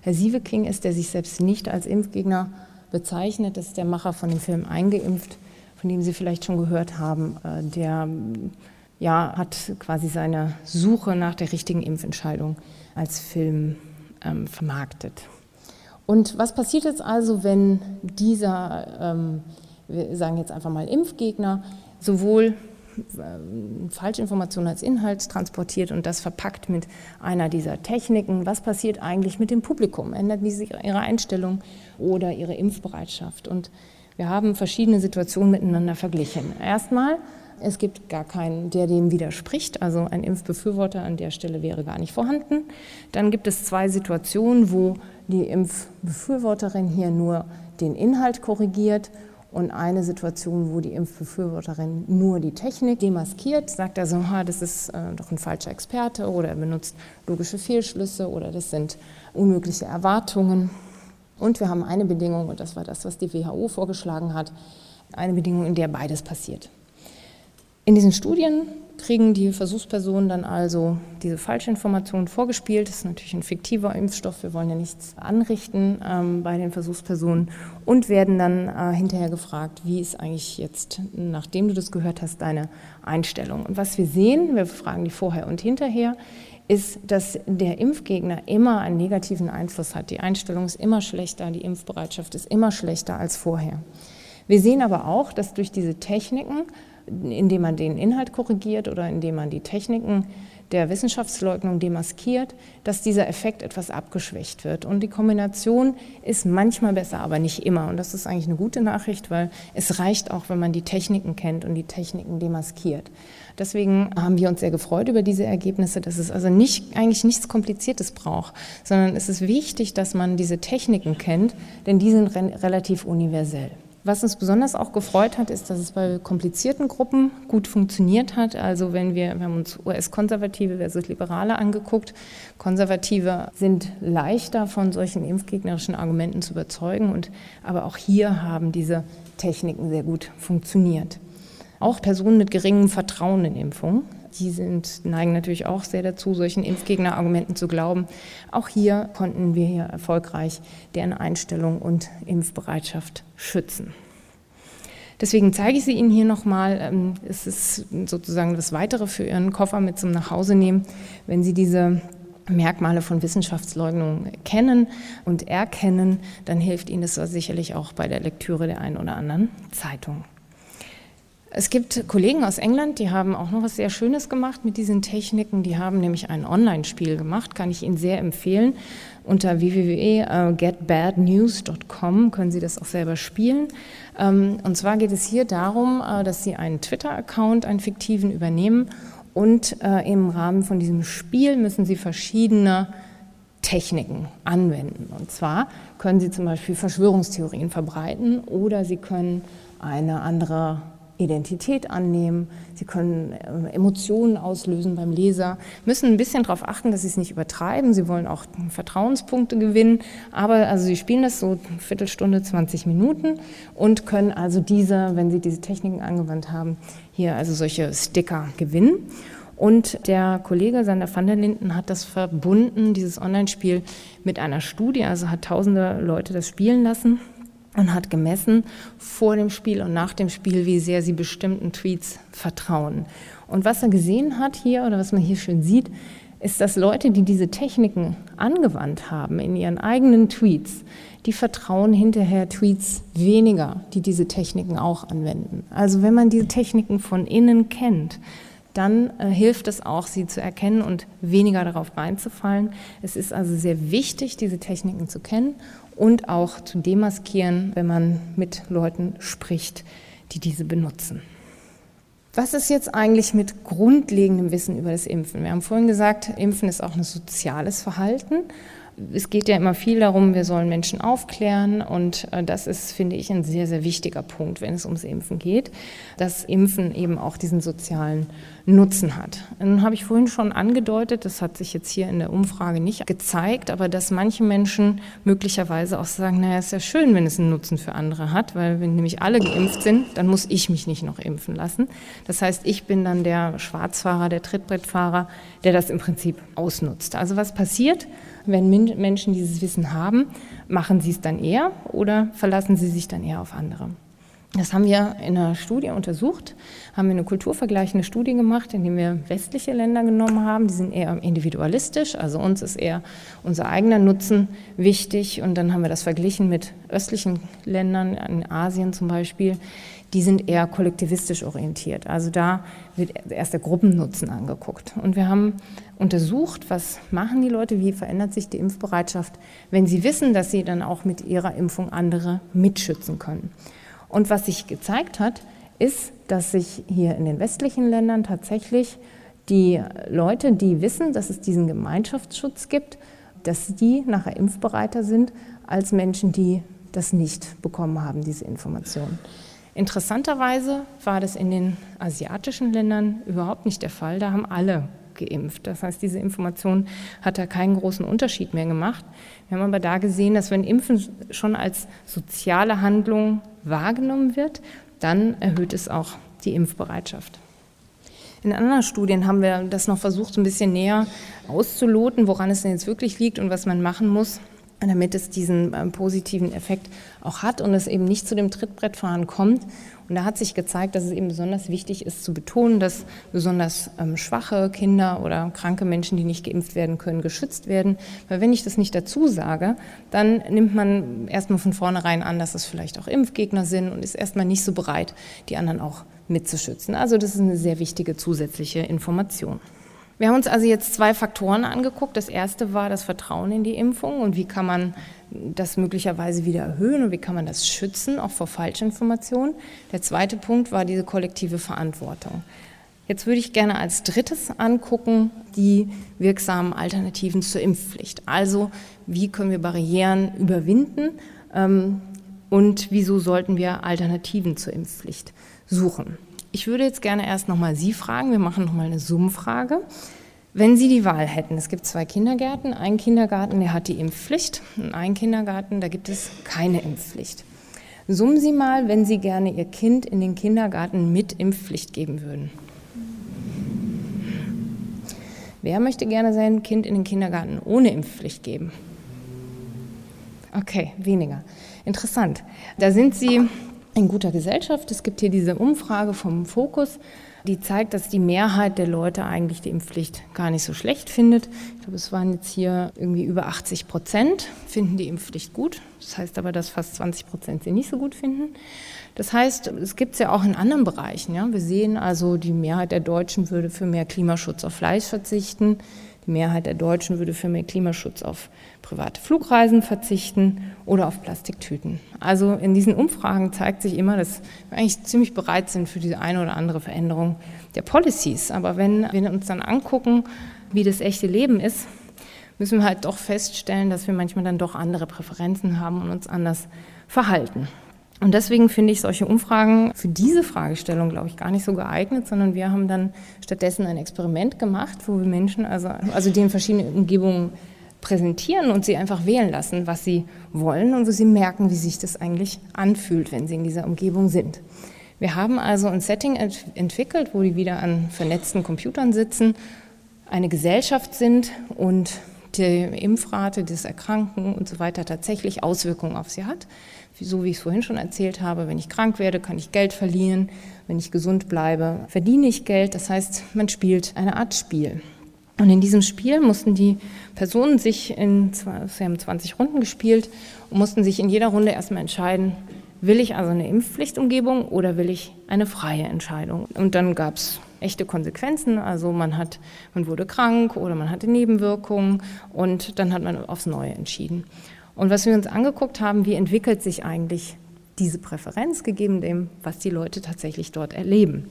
Herr Sieveking ist, der sich selbst nicht als Impfgegner bezeichnet. Das ist der Macher von dem Film Eingeimpft, von dem Sie vielleicht schon gehört haben. Äh, der ja, hat quasi seine Suche nach der richtigen Impfentscheidung als Film ähm, vermarktet. Und was passiert jetzt also, wenn dieser, ähm, wir sagen jetzt einfach mal Impfgegner, sowohl Falschinformationen als Inhalt transportiert und das verpackt mit einer dieser Techniken. Was passiert eigentlich mit dem Publikum? Ändert die ihre Einstellung oder ihre Impfbereitschaft? Und wir haben verschiedene Situationen miteinander verglichen. Erstmal, es gibt gar keinen, der dem widerspricht. Also ein Impfbefürworter an der Stelle wäre gar nicht vorhanden. Dann gibt es zwei Situationen, wo die Impfbefürworterin hier nur den Inhalt korrigiert und eine Situation, wo die Impfbefürworterin nur die Technik demaskiert, sagt also, das ist äh, doch ein falscher Experte oder er benutzt logische Fehlschlüsse oder das sind unmögliche Erwartungen. Und wir haben eine Bedingung, und das war das, was die WHO vorgeschlagen hat, eine Bedingung, in der beides passiert. In diesen Studien kriegen die Versuchspersonen dann also diese Falschinformationen vorgespielt. Das ist natürlich ein fiktiver Impfstoff, wir wollen ja nichts anrichten ähm, bei den Versuchspersonen und werden dann äh, hinterher gefragt, wie ist eigentlich jetzt, nachdem du das gehört hast, deine Einstellung. Und was wir sehen, wir fragen die vorher und hinterher, ist, dass der Impfgegner immer einen negativen Einfluss hat. Die Einstellung ist immer schlechter, die Impfbereitschaft ist immer schlechter als vorher. Wir sehen aber auch, dass durch diese Techniken indem man den Inhalt korrigiert oder indem man die Techniken der Wissenschaftsleugnung demaskiert, dass dieser Effekt etwas abgeschwächt wird. Und die Kombination ist manchmal besser, aber nicht immer. Und das ist eigentlich eine gute Nachricht, weil es reicht auch, wenn man die Techniken kennt und die Techniken demaskiert. Deswegen haben wir uns sehr gefreut über diese Ergebnisse, dass es also nicht, eigentlich nichts Kompliziertes braucht, sondern es ist wichtig, dass man diese Techniken kennt, denn die sind re relativ universell. Was uns besonders auch gefreut hat, ist, dass es bei komplizierten Gruppen gut funktioniert hat. Also wenn wir, wir haben uns US-Konservative versus Liberale angeguckt. Konservative sind leichter von solchen impfgegnerischen Argumenten zu überzeugen. Und, aber auch hier haben diese Techniken sehr gut funktioniert. Auch Personen mit geringem Vertrauen in Impfungen die sind, neigen natürlich auch sehr dazu, solchen Impfgegnerargumenten zu glauben. Auch hier konnten wir hier erfolgreich deren Einstellung und Impfbereitschaft schützen. Deswegen zeige ich sie Ihnen hier nochmal. Ähm, es ist sozusagen das Weitere für Ihren Koffer mit zum Nachhause Wenn Sie diese Merkmale von Wissenschaftsleugnung kennen und erkennen, dann hilft Ihnen das sicherlich auch bei der Lektüre der einen oder anderen Zeitung. Es gibt Kollegen aus England, die haben auch noch was sehr Schönes gemacht mit diesen Techniken. Die haben nämlich ein Online-Spiel gemacht, kann ich Ihnen sehr empfehlen. Unter www.getbadnews.com können Sie das auch selber spielen. Ähm, und zwar geht es hier darum, äh, dass Sie einen Twitter-Account, einen fiktiven, übernehmen und äh, im Rahmen von diesem Spiel müssen Sie verschiedene Techniken anwenden. Und zwar können Sie zum Beispiel Verschwörungstheorien verbreiten oder Sie können eine andere Identität annehmen, sie können äh, Emotionen auslösen beim Leser, müssen ein bisschen darauf achten, dass sie es nicht übertreiben. Sie wollen auch Vertrauenspunkte gewinnen, aber also sie spielen das so eine Viertelstunde, 20 Minuten und können also diese, wenn sie diese Techniken angewandt haben, hier also solche Sticker gewinnen. Und der Kollege Sander van der Linden hat das verbunden, dieses Online-Spiel, mit einer Studie, also hat tausende Leute das spielen lassen und hat gemessen vor dem Spiel und nach dem Spiel, wie sehr sie bestimmten Tweets vertrauen. Und was er gesehen hat hier oder was man hier schön sieht, ist, dass Leute, die diese Techniken angewandt haben in ihren eigenen Tweets, die vertrauen hinterher Tweets weniger, die diese Techniken auch anwenden. Also wenn man diese Techniken von innen kennt, dann äh, hilft es auch, sie zu erkennen und weniger darauf reinzufallen. Es ist also sehr wichtig, diese Techniken zu kennen und auch zu demaskieren, wenn man mit Leuten spricht, die diese benutzen. Was ist jetzt eigentlich mit grundlegendem Wissen über das Impfen? Wir haben vorhin gesagt, Impfen ist auch ein soziales Verhalten es geht ja immer viel darum, wir sollen Menschen aufklären und äh, das ist, finde ich, ein sehr, sehr wichtiger Punkt, wenn es ums Impfen geht, dass Impfen eben auch diesen sozialen Nutzen hat. Nun habe ich vorhin schon angedeutet, das hat sich jetzt hier in der Umfrage nicht gezeigt, aber dass manche Menschen möglicherweise auch sagen, naja, ist ja schön, wenn es einen Nutzen für andere hat, weil wenn nämlich alle geimpft sind, dann muss ich mich nicht noch impfen lassen. Das heißt, ich bin dann der Schwarzfahrer, der Trittbrettfahrer, der das im Prinzip ausnutzt. Also was passiert? Wenn Menschen dieses Wissen haben, machen sie es dann eher oder verlassen sie sich dann eher auf andere? Das haben wir in einer Studie untersucht, haben wir eine kulturvergleichende Studie gemacht, indem wir westliche Länder genommen haben. Die sind eher individualistisch, also uns ist eher unser eigener Nutzen wichtig. Und dann haben wir das verglichen mit östlichen Ländern, in Asien zum Beispiel. Die sind eher kollektivistisch orientiert. Also da wird erst der Gruppennutzen angeguckt. Und wir haben untersucht, was machen die Leute, wie verändert sich die Impfbereitschaft, wenn sie wissen, dass sie dann auch mit ihrer Impfung andere mitschützen können. Und was sich gezeigt hat, ist, dass sich hier in den westlichen Ländern tatsächlich die Leute, die wissen, dass es diesen Gemeinschaftsschutz gibt, dass die nachher impfbereiter sind als Menschen, die das nicht bekommen haben, diese Informationen. Interessanterweise war das in den asiatischen Ländern überhaupt nicht der Fall. Da haben alle geimpft. Das heißt, diese Information hat da keinen großen Unterschied mehr gemacht. Wir haben aber da gesehen, dass wenn Impfen schon als soziale Handlung wahrgenommen wird, dann erhöht es auch die Impfbereitschaft. In anderen Studien haben wir das noch versucht, ein bisschen näher auszuloten, woran es denn jetzt wirklich liegt und was man machen muss damit es diesen ähm, positiven Effekt auch hat und es eben nicht zu dem Trittbrettfahren kommt. Und da hat sich gezeigt, dass es eben besonders wichtig ist zu betonen, dass besonders ähm, schwache Kinder oder kranke Menschen, die nicht geimpft werden können, geschützt werden. Weil wenn ich das nicht dazu sage, dann nimmt man erstmal von vornherein an, dass es vielleicht auch Impfgegner sind und ist erstmal nicht so bereit, die anderen auch mitzuschützen. Also das ist eine sehr wichtige zusätzliche Information. Wir haben uns also jetzt zwei Faktoren angeguckt. Das erste war das Vertrauen in die Impfung und wie kann man das möglicherweise wieder erhöhen und wie kann man das schützen, auch vor Falschinformationen. Der zweite Punkt war diese kollektive Verantwortung. Jetzt würde ich gerne als drittes angucken die wirksamen Alternativen zur Impfpflicht. Also wie können wir Barrieren überwinden ähm, und wieso sollten wir Alternativen zur Impfpflicht suchen. Ich würde jetzt gerne erst nochmal Sie fragen, wir machen nochmal eine Summfrage. Wenn Sie die Wahl hätten, es gibt zwei Kindergärten, ein Kindergarten, der hat die Impfpflicht und ein Kindergarten, da gibt es keine Impfpflicht. Summen Sie mal, wenn Sie gerne Ihr Kind in den Kindergarten mit Impfpflicht geben würden. Wer möchte gerne sein Kind in den Kindergarten ohne Impfpflicht geben? Okay, weniger. Interessant. Da sind Sie in guter Gesellschaft. Es gibt hier diese Umfrage vom Fokus, die zeigt, dass die Mehrheit der Leute eigentlich die Impfpflicht gar nicht so schlecht findet. Ich glaube, es waren jetzt hier irgendwie über 80 Prozent finden die Impfpflicht gut. Das heißt aber, dass fast 20 Prozent sie nicht so gut finden. Das heißt, es gibt es ja auch in anderen Bereichen. Ja? Wir sehen also, die Mehrheit der Deutschen würde für mehr Klimaschutz auf Fleisch verzichten. Die Mehrheit der Deutschen würde für mehr Klimaschutz auf private Flugreisen verzichten oder auf Plastiktüten. Also in diesen Umfragen zeigt sich immer, dass wir eigentlich ziemlich bereit sind für diese eine oder andere Veränderung der Policies. Aber wenn wir uns dann angucken, wie das echte Leben ist, müssen wir halt doch feststellen, dass wir manchmal dann doch andere Präferenzen haben und uns anders verhalten. Und deswegen finde ich solche Umfragen für diese Fragestellung, glaube ich, gar nicht so geeignet, sondern wir haben dann stattdessen ein Experiment gemacht, wo wir Menschen, also, also die in verschiedenen Umgebungen präsentieren und sie einfach wählen lassen, was sie wollen und wo sie merken, wie sich das eigentlich anfühlt, wenn sie in dieser Umgebung sind. Wir haben also ein Setting ent entwickelt, wo die wieder an vernetzten Computern sitzen, eine Gesellschaft sind und die Impfrate, das Erkranken und so weiter tatsächlich Auswirkungen auf sie hat so wie ich es vorhin schon erzählt habe, wenn ich krank werde, kann ich Geld verlieren. Wenn ich gesund bleibe, verdiene ich Geld. Das heißt, man spielt eine Art Spiel. Und in diesem Spiel mussten die Personen sich in, sie haben 20 Runden gespielt und mussten sich in jeder Runde erstmal entscheiden, will ich also eine Impfpflichtumgebung oder will ich eine freie Entscheidung? Und dann gab es echte Konsequenzen. Also man hat, man wurde krank oder man hatte Nebenwirkungen und dann hat man aufs Neue entschieden. Und was wir uns angeguckt haben, wie entwickelt sich eigentlich diese Präferenz gegeben dem, was die Leute tatsächlich dort erleben.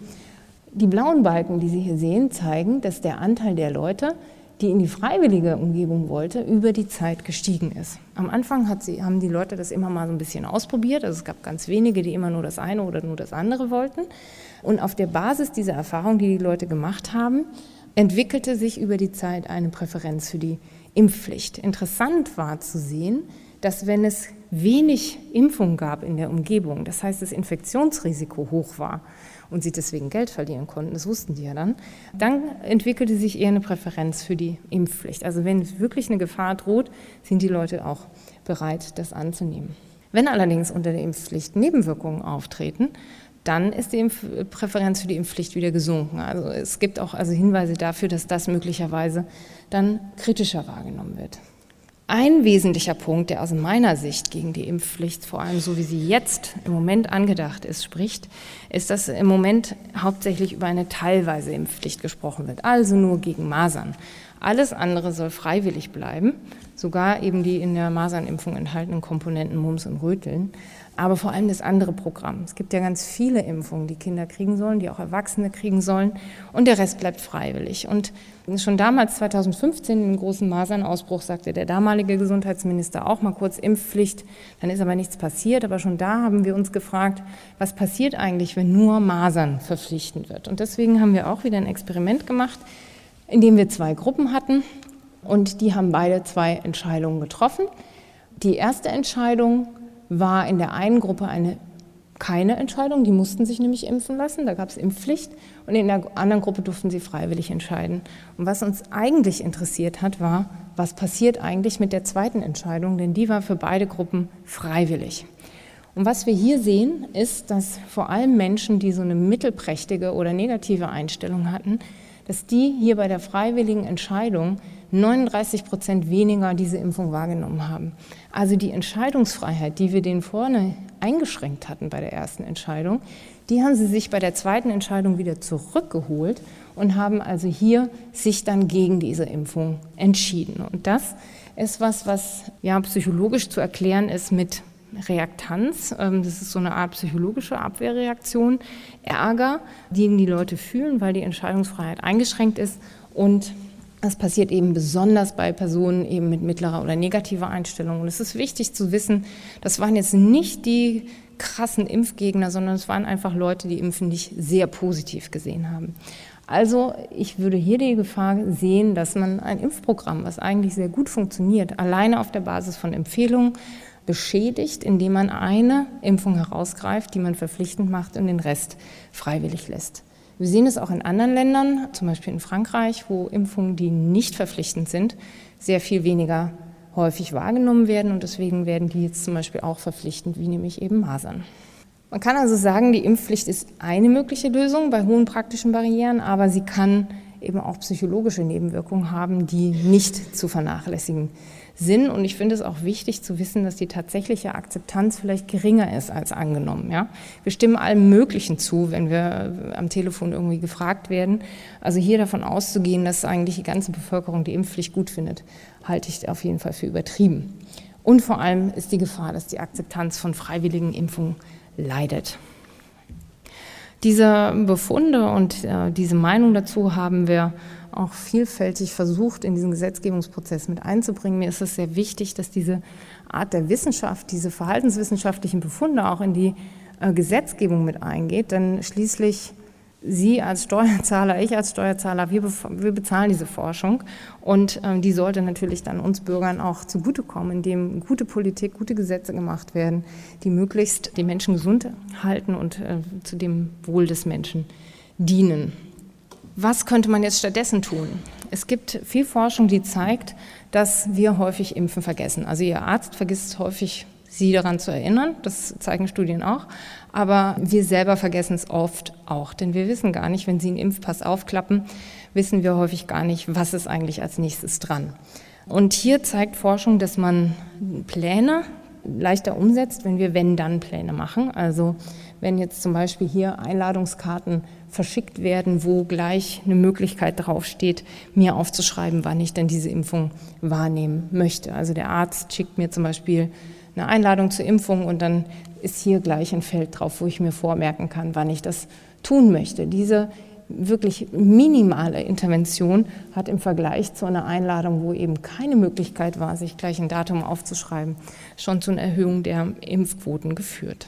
Die blauen Balken, die Sie hier sehen, zeigen, dass der Anteil der Leute, die in die freiwillige Umgebung wollte, über die Zeit gestiegen ist. Am Anfang sie, haben die Leute das immer mal so ein bisschen ausprobiert. Also es gab ganz wenige, die immer nur das eine oder nur das andere wollten. Und auf der Basis dieser Erfahrung, die die Leute gemacht haben, entwickelte sich über die Zeit eine Präferenz für die Impfpflicht. Interessant war zu sehen, dass wenn es wenig Impfung gab in der Umgebung, das heißt das Infektionsrisiko hoch war und sie deswegen Geld verlieren konnten, das wussten die ja dann, dann entwickelte sich eher eine Präferenz für die Impfpflicht. Also wenn wirklich eine Gefahr droht, sind die Leute auch bereit, das anzunehmen. Wenn allerdings unter der Impfpflicht Nebenwirkungen auftreten, dann ist die Impf Präferenz für die Impfpflicht wieder gesunken. Also es gibt auch also Hinweise dafür, dass das möglicherweise dann kritischer wahrgenommen wird. Ein wesentlicher Punkt, der aus meiner Sicht gegen die Impfpflicht, vor allem so wie sie jetzt im Moment angedacht ist, spricht, ist, dass im Moment hauptsächlich über eine teilweise Impfpflicht gesprochen wird, also nur gegen Masern. Alles andere soll freiwillig bleiben, sogar eben die in der Masernimpfung enthaltenen Komponenten Mumps und Röteln aber vor allem das andere Programm. Es gibt ja ganz viele Impfungen, die Kinder kriegen sollen, die auch Erwachsene kriegen sollen und der Rest bleibt freiwillig. Und schon damals, 2015, im großen Masernausbruch, sagte der damalige Gesundheitsminister auch mal kurz Impfpflicht, dann ist aber nichts passiert. Aber schon da haben wir uns gefragt, was passiert eigentlich, wenn nur Masern verpflichtend wird. Und deswegen haben wir auch wieder ein Experiment gemacht, in dem wir zwei Gruppen hatten und die haben beide zwei Entscheidungen getroffen. Die erste Entscheidung war in der einen Gruppe eine keine Entscheidung, die mussten sich nämlich impfen lassen, da gab es Impfpflicht und in der anderen Gruppe durften sie freiwillig entscheiden. Und was uns eigentlich interessiert hat, war, was passiert eigentlich mit der zweiten Entscheidung, denn die war für beide Gruppen freiwillig. Und was wir hier sehen, ist, dass vor allem Menschen, die so eine mittelprächtige oder negative Einstellung hatten, dass die hier bei der freiwilligen Entscheidung 39 Prozent weniger diese Impfung wahrgenommen haben. Also die Entscheidungsfreiheit, die wir denen vorne eingeschränkt hatten bei der ersten Entscheidung, die haben sie sich bei der zweiten Entscheidung wieder zurückgeholt und haben also hier sich dann gegen diese Impfung entschieden. Und das ist was, was ja psychologisch zu erklären ist mit Reaktanz. Ähm, das ist so eine Art psychologische Abwehrreaktion, Ärger, den die Leute fühlen, weil die Entscheidungsfreiheit eingeschränkt ist und das passiert eben besonders bei Personen eben mit mittlerer oder negativer Einstellung. Und es ist wichtig zu wissen, das waren jetzt nicht die krassen Impfgegner, sondern es waren einfach Leute, die Impfen nicht sehr positiv gesehen haben. Also ich würde hier die Gefahr sehen, dass man ein Impfprogramm, was eigentlich sehr gut funktioniert, alleine auf der Basis von Empfehlungen beschädigt, indem man eine Impfung herausgreift, die man verpflichtend macht und den Rest freiwillig lässt. Wir sehen es auch in anderen Ländern, zum Beispiel in Frankreich, wo Impfungen, die nicht verpflichtend sind, sehr viel weniger häufig wahrgenommen werden und deswegen werden die jetzt zum Beispiel auch verpflichtend, wie nämlich eben Masern. Man kann also sagen, die Impfpflicht ist eine mögliche Lösung bei hohen praktischen Barrieren, aber sie kann eben auch psychologische Nebenwirkungen haben, die nicht zu vernachlässigen Sinn. Und ich finde es auch wichtig zu wissen, dass die tatsächliche Akzeptanz vielleicht geringer ist als angenommen. Ja? Wir stimmen allem Möglichen zu, wenn wir am Telefon irgendwie gefragt werden. Also hier davon auszugehen, dass eigentlich die ganze Bevölkerung die Impfpflicht gut findet, halte ich auf jeden Fall für übertrieben. Und vor allem ist die Gefahr, dass die Akzeptanz von freiwilligen Impfungen leidet. Diese Befunde und äh, diese Meinung dazu haben wir auch vielfältig versucht, in diesen Gesetzgebungsprozess mit einzubringen. Mir ist es sehr wichtig, dass diese Art der Wissenschaft, diese verhaltenswissenschaftlichen Befunde auch in die äh, Gesetzgebung mit eingeht, denn schließlich Sie als Steuerzahler, ich als Steuerzahler, wir, wir bezahlen diese Forschung und ähm, die sollte natürlich dann uns Bürgern auch zugutekommen, indem gute Politik, gute Gesetze gemacht werden, die möglichst die Menschen gesund halten und äh, zu dem Wohl des Menschen dienen. Was könnte man jetzt stattdessen tun? Es gibt viel Forschung, die zeigt, dass wir häufig Impfen vergessen. Also Ihr Arzt vergisst häufig, Sie daran zu erinnern. Das zeigen Studien auch. Aber wir selber vergessen es oft auch. Denn wir wissen gar nicht, wenn Sie einen Impfpass aufklappen, wissen wir häufig gar nicht, was ist eigentlich als nächstes dran. Und hier zeigt Forschung, dass man Pläne leichter umsetzt, wenn wir Wenn-Dann-Pläne machen. Also wenn jetzt zum Beispiel hier Einladungskarten verschickt werden, wo gleich eine Möglichkeit draufsteht, mir aufzuschreiben, wann ich denn diese Impfung wahrnehmen möchte. Also der Arzt schickt mir zum Beispiel eine Einladung zur Impfung und dann ist hier gleich ein Feld drauf, wo ich mir vormerken kann, wann ich das tun möchte. Diese wirklich minimale Intervention hat im Vergleich zu einer Einladung, wo eben keine Möglichkeit war, sich gleich ein Datum aufzuschreiben, schon zu einer Erhöhung der Impfquoten geführt.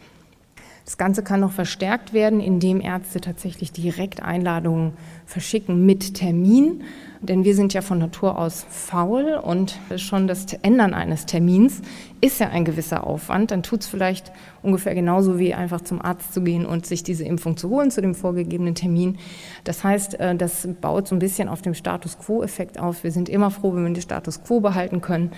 Das Ganze kann noch verstärkt werden, indem Ärzte tatsächlich direkt Einladungen verschicken mit Termin. Denn wir sind ja von Natur aus faul und schon das Ändern eines Termins ist ja ein gewisser Aufwand. Dann tut es vielleicht ungefähr genauso wie einfach zum Arzt zu gehen und sich diese Impfung zu holen zu dem vorgegebenen Termin. Das heißt, äh, das baut so ein bisschen auf dem Status quo-Effekt auf. Wir sind immer froh, wenn wir den Status quo behalten können.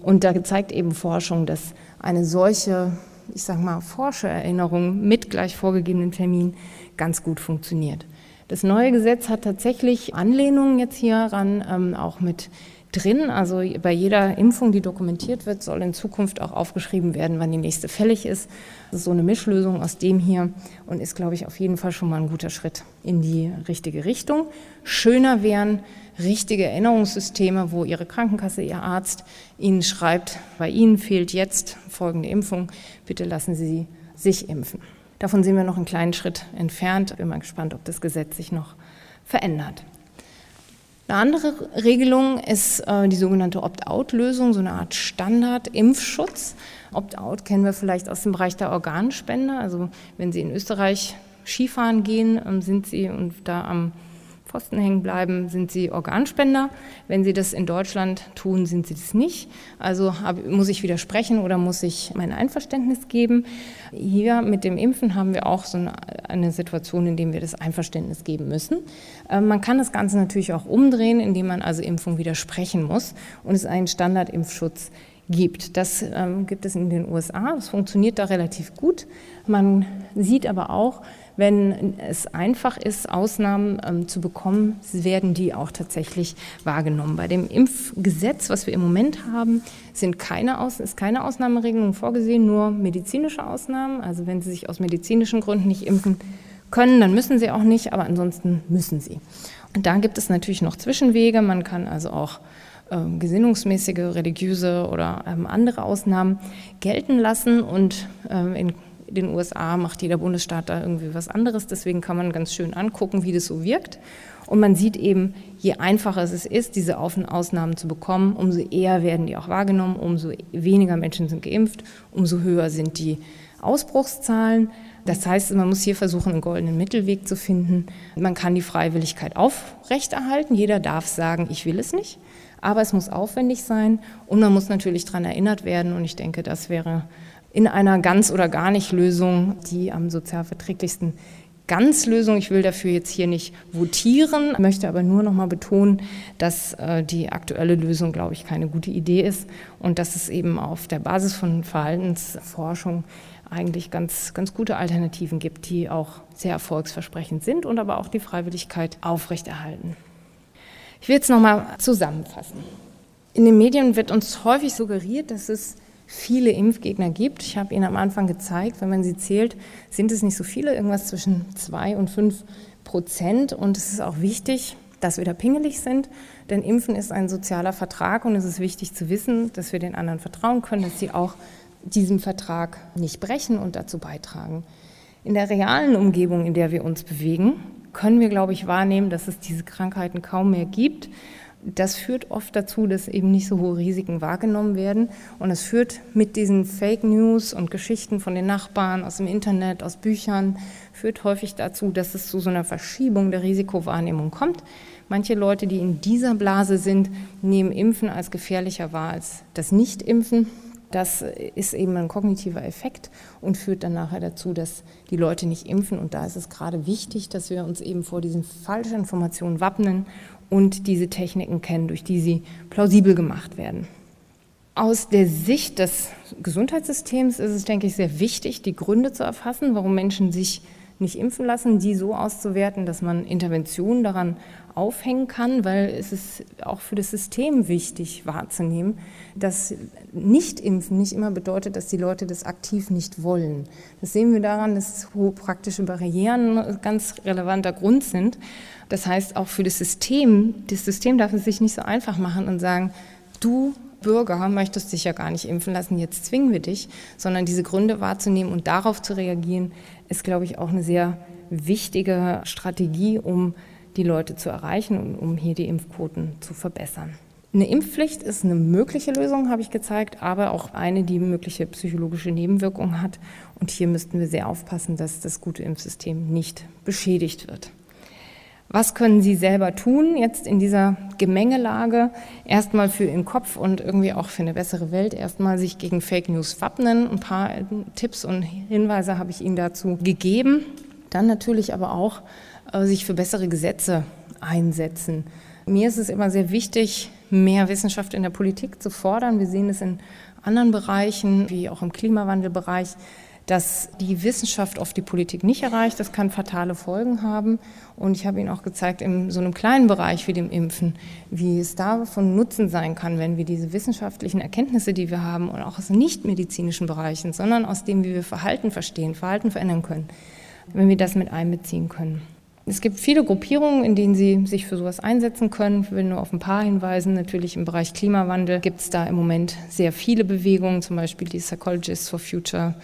Und da zeigt eben Forschung, dass eine solche ich sage mal, Forschererinnerung mit gleich vorgegebenen Termin ganz gut funktioniert. Das neue Gesetz hat tatsächlich Anlehnungen jetzt hieran, ähm, auch mit drin. Also bei jeder Impfung, die dokumentiert wird, soll in Zukunft auch aufgeschrieben werden, wann die nächste fällig ist. Das ist so eine Mischlösung aus dem hier und ist, glaube ich, auf jeden Fall schon mal ein guter Schritt in die richtige Richtung. Schöner wären richtige Erinnerungssysteme, wo Ihre Krankenkasse, Ihr Arzt Ihnen schreibt, bei Ihnen fehlt jetzt folgende Impfung, bitte lassen Sie sich impfen. Davon sind wir noch einen kleinen Schritt entfernt. Bin mal gespannt, ob das Gesetz sich noch verändert. Eine andere Regelung ist äh, die sogenannte Opt-out-Lösung, so eine Art Standard-Impfschutz. Opt-out kennen wir vielleicht aus dem Bereich der Organspende. Also wenn Sie in Österreich Skifahren gehen, ähm, sind Sie und da am Pfosten hängen bleiben, sind sie Organspender. Wenn sie das in Deutschland tun, sind sie das nicht. Also muss ich widersprechen oder muss ich mein Einverständnis geben. Hier mit dem Impfen haben wir auch so eine Situation, in der wir das Einverständnis geben müssen. Ähm, man kann das Ganze natürlich auch umdrehen, indem man also Impfung widersprechen muss und es einen Standardimpfschutz gibt. Das ähm, gibt es in den USA. Das funktioniert da relativ gut. Man sieht aber auch, wenn es einfach ist, Ausnahmen ähm, zu bekommen, werden die auch tatsächlich wahrgenommen. Bei dem Impfgesetz, was wir im Moment haben, sind keine Aus ist keine Ausnahmeregelung vorgesehen, nur medizinische Ausnahmen. Also wenn Sie sich aus medizinischen Gründen nicht impfen können, dann müssen Sie auch nicht, aber ansonsten müssen Sie. Da gibt es natürlich noch Zwischenwege. Man kann also auch ähm, gesinnungsmäßige, religiöse oder ähm, andere Ausnahmen gelten lassen. Und ähm, in den USA macht jeder Bundesstaat da irgendwie was anderes. Deswegen kann man ganz schön angucken, wie das so wirkt. Und man sieht eben, je einfacher es ist, diese Ausnahmen zu bekommen, umso eher werden die auch wahrgenommen, umso weniger Menschen sind geimpft, umso höher sind die Ausbruchszahlen. Das heißt, man muss hier versuchen, einen goldenen Mittelweg zu finden. Man kann die Freiwilligkeit aufrechterhalten. Jeder darf sagen, ich will es nicht. Aber es muss aufwendig sein und man muss natürlich daran erinnert werden. Und ich denke, das wäre in einer ganz oder gar nicht Lösung die am sozialverträglichsten Ganzlösung. Ich will dafür jetzt hier nicht votieren, möchte aber nur noch mal betonen, dass äh, die aktuelle Lösung, glaube ich, keine gute Idee ist und dass es eben auf der Basis von Verhaltensforschung eigentlich ganz, ganz gute Alternativen gibt, die auch sehr erfolgsversprechend sind und aber auch die Freiwilligkeit aufrechterhalten. Ich will jetzt noch mal zusammenfassen. In den Medien wird uns häufig suggeriert, dass es viele Impfgegner gibt. Ich habe Ihnen am Anfang gezeigt, wenn man sie zählt, sind es nicht so viele, irgendwas zwischen zwei und fünf Prozent. Und es ist auch wichtig, dass wir da pingelig sind, denn Impfen ist ein sozialer Vertrag und es ist wichtig zu wissen, dass wir den anderen vertrauen können, dass sie auch diesem Vertrag nicht brechen und dazu beitragen. In der realen Umgebung, in der wir uns bewegen, können wir, glaube ich, wahrnehmen, dass es diese Krankheiten kaum mehr gibt das führt oft dazu, dass eben nicht so hohe Risiken wahrgenommen werden. Und es führt mit diesen Fake News und Geschichten von den Nachbarn aus dem Internet, aus Büchern, führt häufig dazu, dass es zu so einer Verschiebung der Risikowahrnehmung kommt. Manche Leute, die in dieser Blase sind, nehmen Impfen als gefährlicher wahr als das Nicht-Impfen. Das ist eben ein kognitiver Effekt und führt dann nachher dazu, dass die Leute nicht impfen. Und da ist es gerade wichtig, dass wir uns eben vor diesen falschen Informationen wappnen und diese Techniken kennen, durch die sie plausibel gemacht werden. Aus der Sicht des Gesundheitssystems ist es, denke ich, sehr wichtig, die Gründe zu erfassen, warum Menschen sich nicht impfen lassen, die so auszuwerten, dass man Interventionen daran aufhängen kann, weil es ist auch für das System wichtig wahrzunehmen, dass Nicht-Impfen nicht immer bedeutet, dass die Leute das aktiv nicht wollen. Das sehen wir daran, dass hohe praktische Barrieren ein ganz relevanter Grund sind. Das heißt, auch für das System, das System darf es sich nicht so einfach machen und sagen, du Bürger möchtest dich ja gar nicht impfen lassen, jetzt zwingen wir dich, sondern diese Gründe wahrzunehmen und darauf zu reagieren, ist, glaube ich, auch eine sehr wichtige Strategie, um die Leute zu erreichen und um hier die Impfquoten zu verbessern. Eine Impfpflicht ist eine mögliche Lösung, habe ich gezeigt, aber auch eine, die mögliche psychologische Nebenwirkungen hat. Und hier müssten wir sehr aufpassen, dass das gute Impfsystem nicht beschädigt wird. Was können Sie selber tun jetzt in dieser Gemengelage? Erstmal für Ihren Kopf und irgendwie auch für eine bessere Welt. Erstmal sich gegen Fake News wappnen. Ein paar Tipps und Hinweise habe ich Ihnen dazu gegeben. Dann natürlich aber auch äh, sich für bessere Gesetze einsetzen. Mir ist es immer sehr wichtig, mehr Wissenschaft in der Politik zu fordern. Wir sehen es in anderen Bereichen, wie auch im Klimawandelbereich, dass die Wissenschaft oft die Politik nicht erreicht. Das kann fatale Folgen haben. Und ich habe Ihnen auch gezeigt, in so einem kleinen Bereich wie dem Impfen, wie es da von Nutzen sein kann, wenn wir diese wissenschaftlichen Erkenntnisse, die wir haben, und auch aus nicht-medizinischen Bereichen, sondern aus dem, wie wir Verhalten verstehen, Verhalten verändern können, wenn wir das mit einbeziehen können. Es gibt viele Gruppierungen, in denen Sie sich für sowas einsetzen können. Ich will nur auf ein paar hinweisen. Natürlich im Bereich Klimawandel gibt es da im Moment sehr viele Bewegungen, zum Beispiel die Psychologists for Future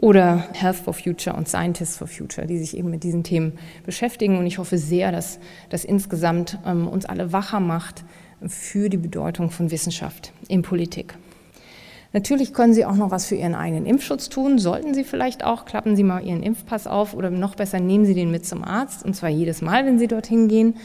oder Health for Future und Scientists for Future, die sich eben mit diesen Themen beschäftigen. Und ich hoffe sehr, dass das insgesamt ähm, uns alle wacher macht für die Bedeutung von Wissenschaft in Politik. Natürlich können Sie auch noch was für Ihren eigenen Impfschutz tun. Sollten Sie vielleicht auch, klappen Sie mal Ihren Impfpass auf oder noch besser, nehmen Sie den mit zum Arzt und zwar jedes Mal, wenn Sie dorthin gehen.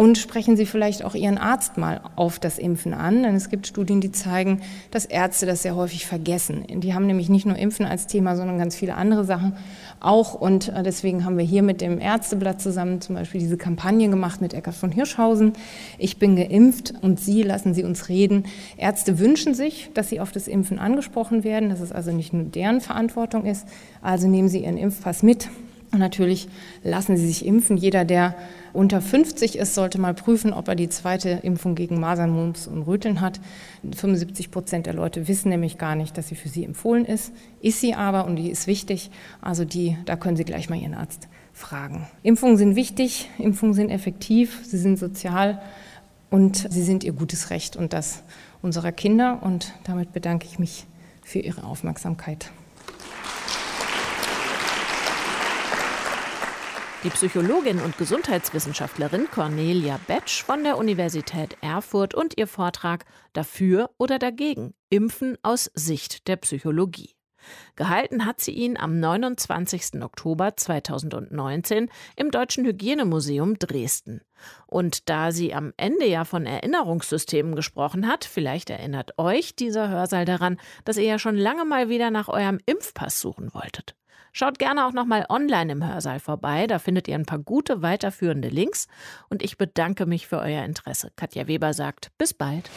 Und sprechen Sie vielleicht auch Ihren Arzt mal auf das Impfen an, denn es gibt Studien, die zeigen, dass Ärzte das sehr häufig vergessen. Die haben nämlich nicht nur Impfen als Thema, sondern ganz viele andere Sachen auch. Und äh, deswegen haben wir hier mit dem Ärzteblatt zusammen zum Beispiel diese Kampagne gemacht mit Eckart von Hirschhausen. Ich bin geimpft und Sie lassen Sie uns reden. Ärzte wünschen sich, dass sie auf das Impfen angesprochen werden, dass es also nicht nur deren Verantwortung ist. Also nehmen Sie Ihren Impfpass mit und natürlich lassen Sie sich impfen. Jeder, der unter 50 ist, sollte mal prüfen, ob er die zweite Impfung gegen Masern, Mumps und Röteln hat. 75 Prozent der Leute wissen nämlich gar nicht, dass sie für sie empfohlen ist. Ist sie aber und die ist wichtig. Also die, da können Sie gleich mal Ihren Arzt fragen. Impfungen sind wichtig, Impfungen sind effektiv, sie sind sozial und sie sind ihr gutes Recht und das unserer Kinder. Und damit bedanke ich mich für Ihre Aufmerksamkeit. Die Psychologin und Gesundheitswissenschaftlerin Cornelia Betsch von der Universität Erfurt und ihr Vortrag Dafür oder dagegen Impfen aus Sicht der Psychologie. Gehalten hat sie ihn am 29. Oktober 2019 im Deutschen Hygienemuseum Dresden. Und da sie am Ende ja von Erinnerungssystemen gesprochen hat, vielleicht erinnert euch dieser Hörsaal daran, dass ihr ja schon lange mal wieder nach eurem Impfpass suchen wolltet. Schaut gerne auch nochmal online im Hörsaal vorbei, da findet ihr ein paar gute weiterführende Links. Und ich bedanke mich für euer Interesse. Katja Weber sagt, bis bald.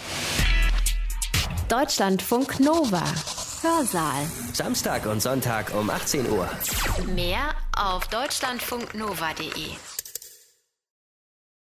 Deutschlandfunk Nova. Hörsaal. Samstag und Sonntag um 18 Uhr. Mehr auf deutschlandfunknova.de.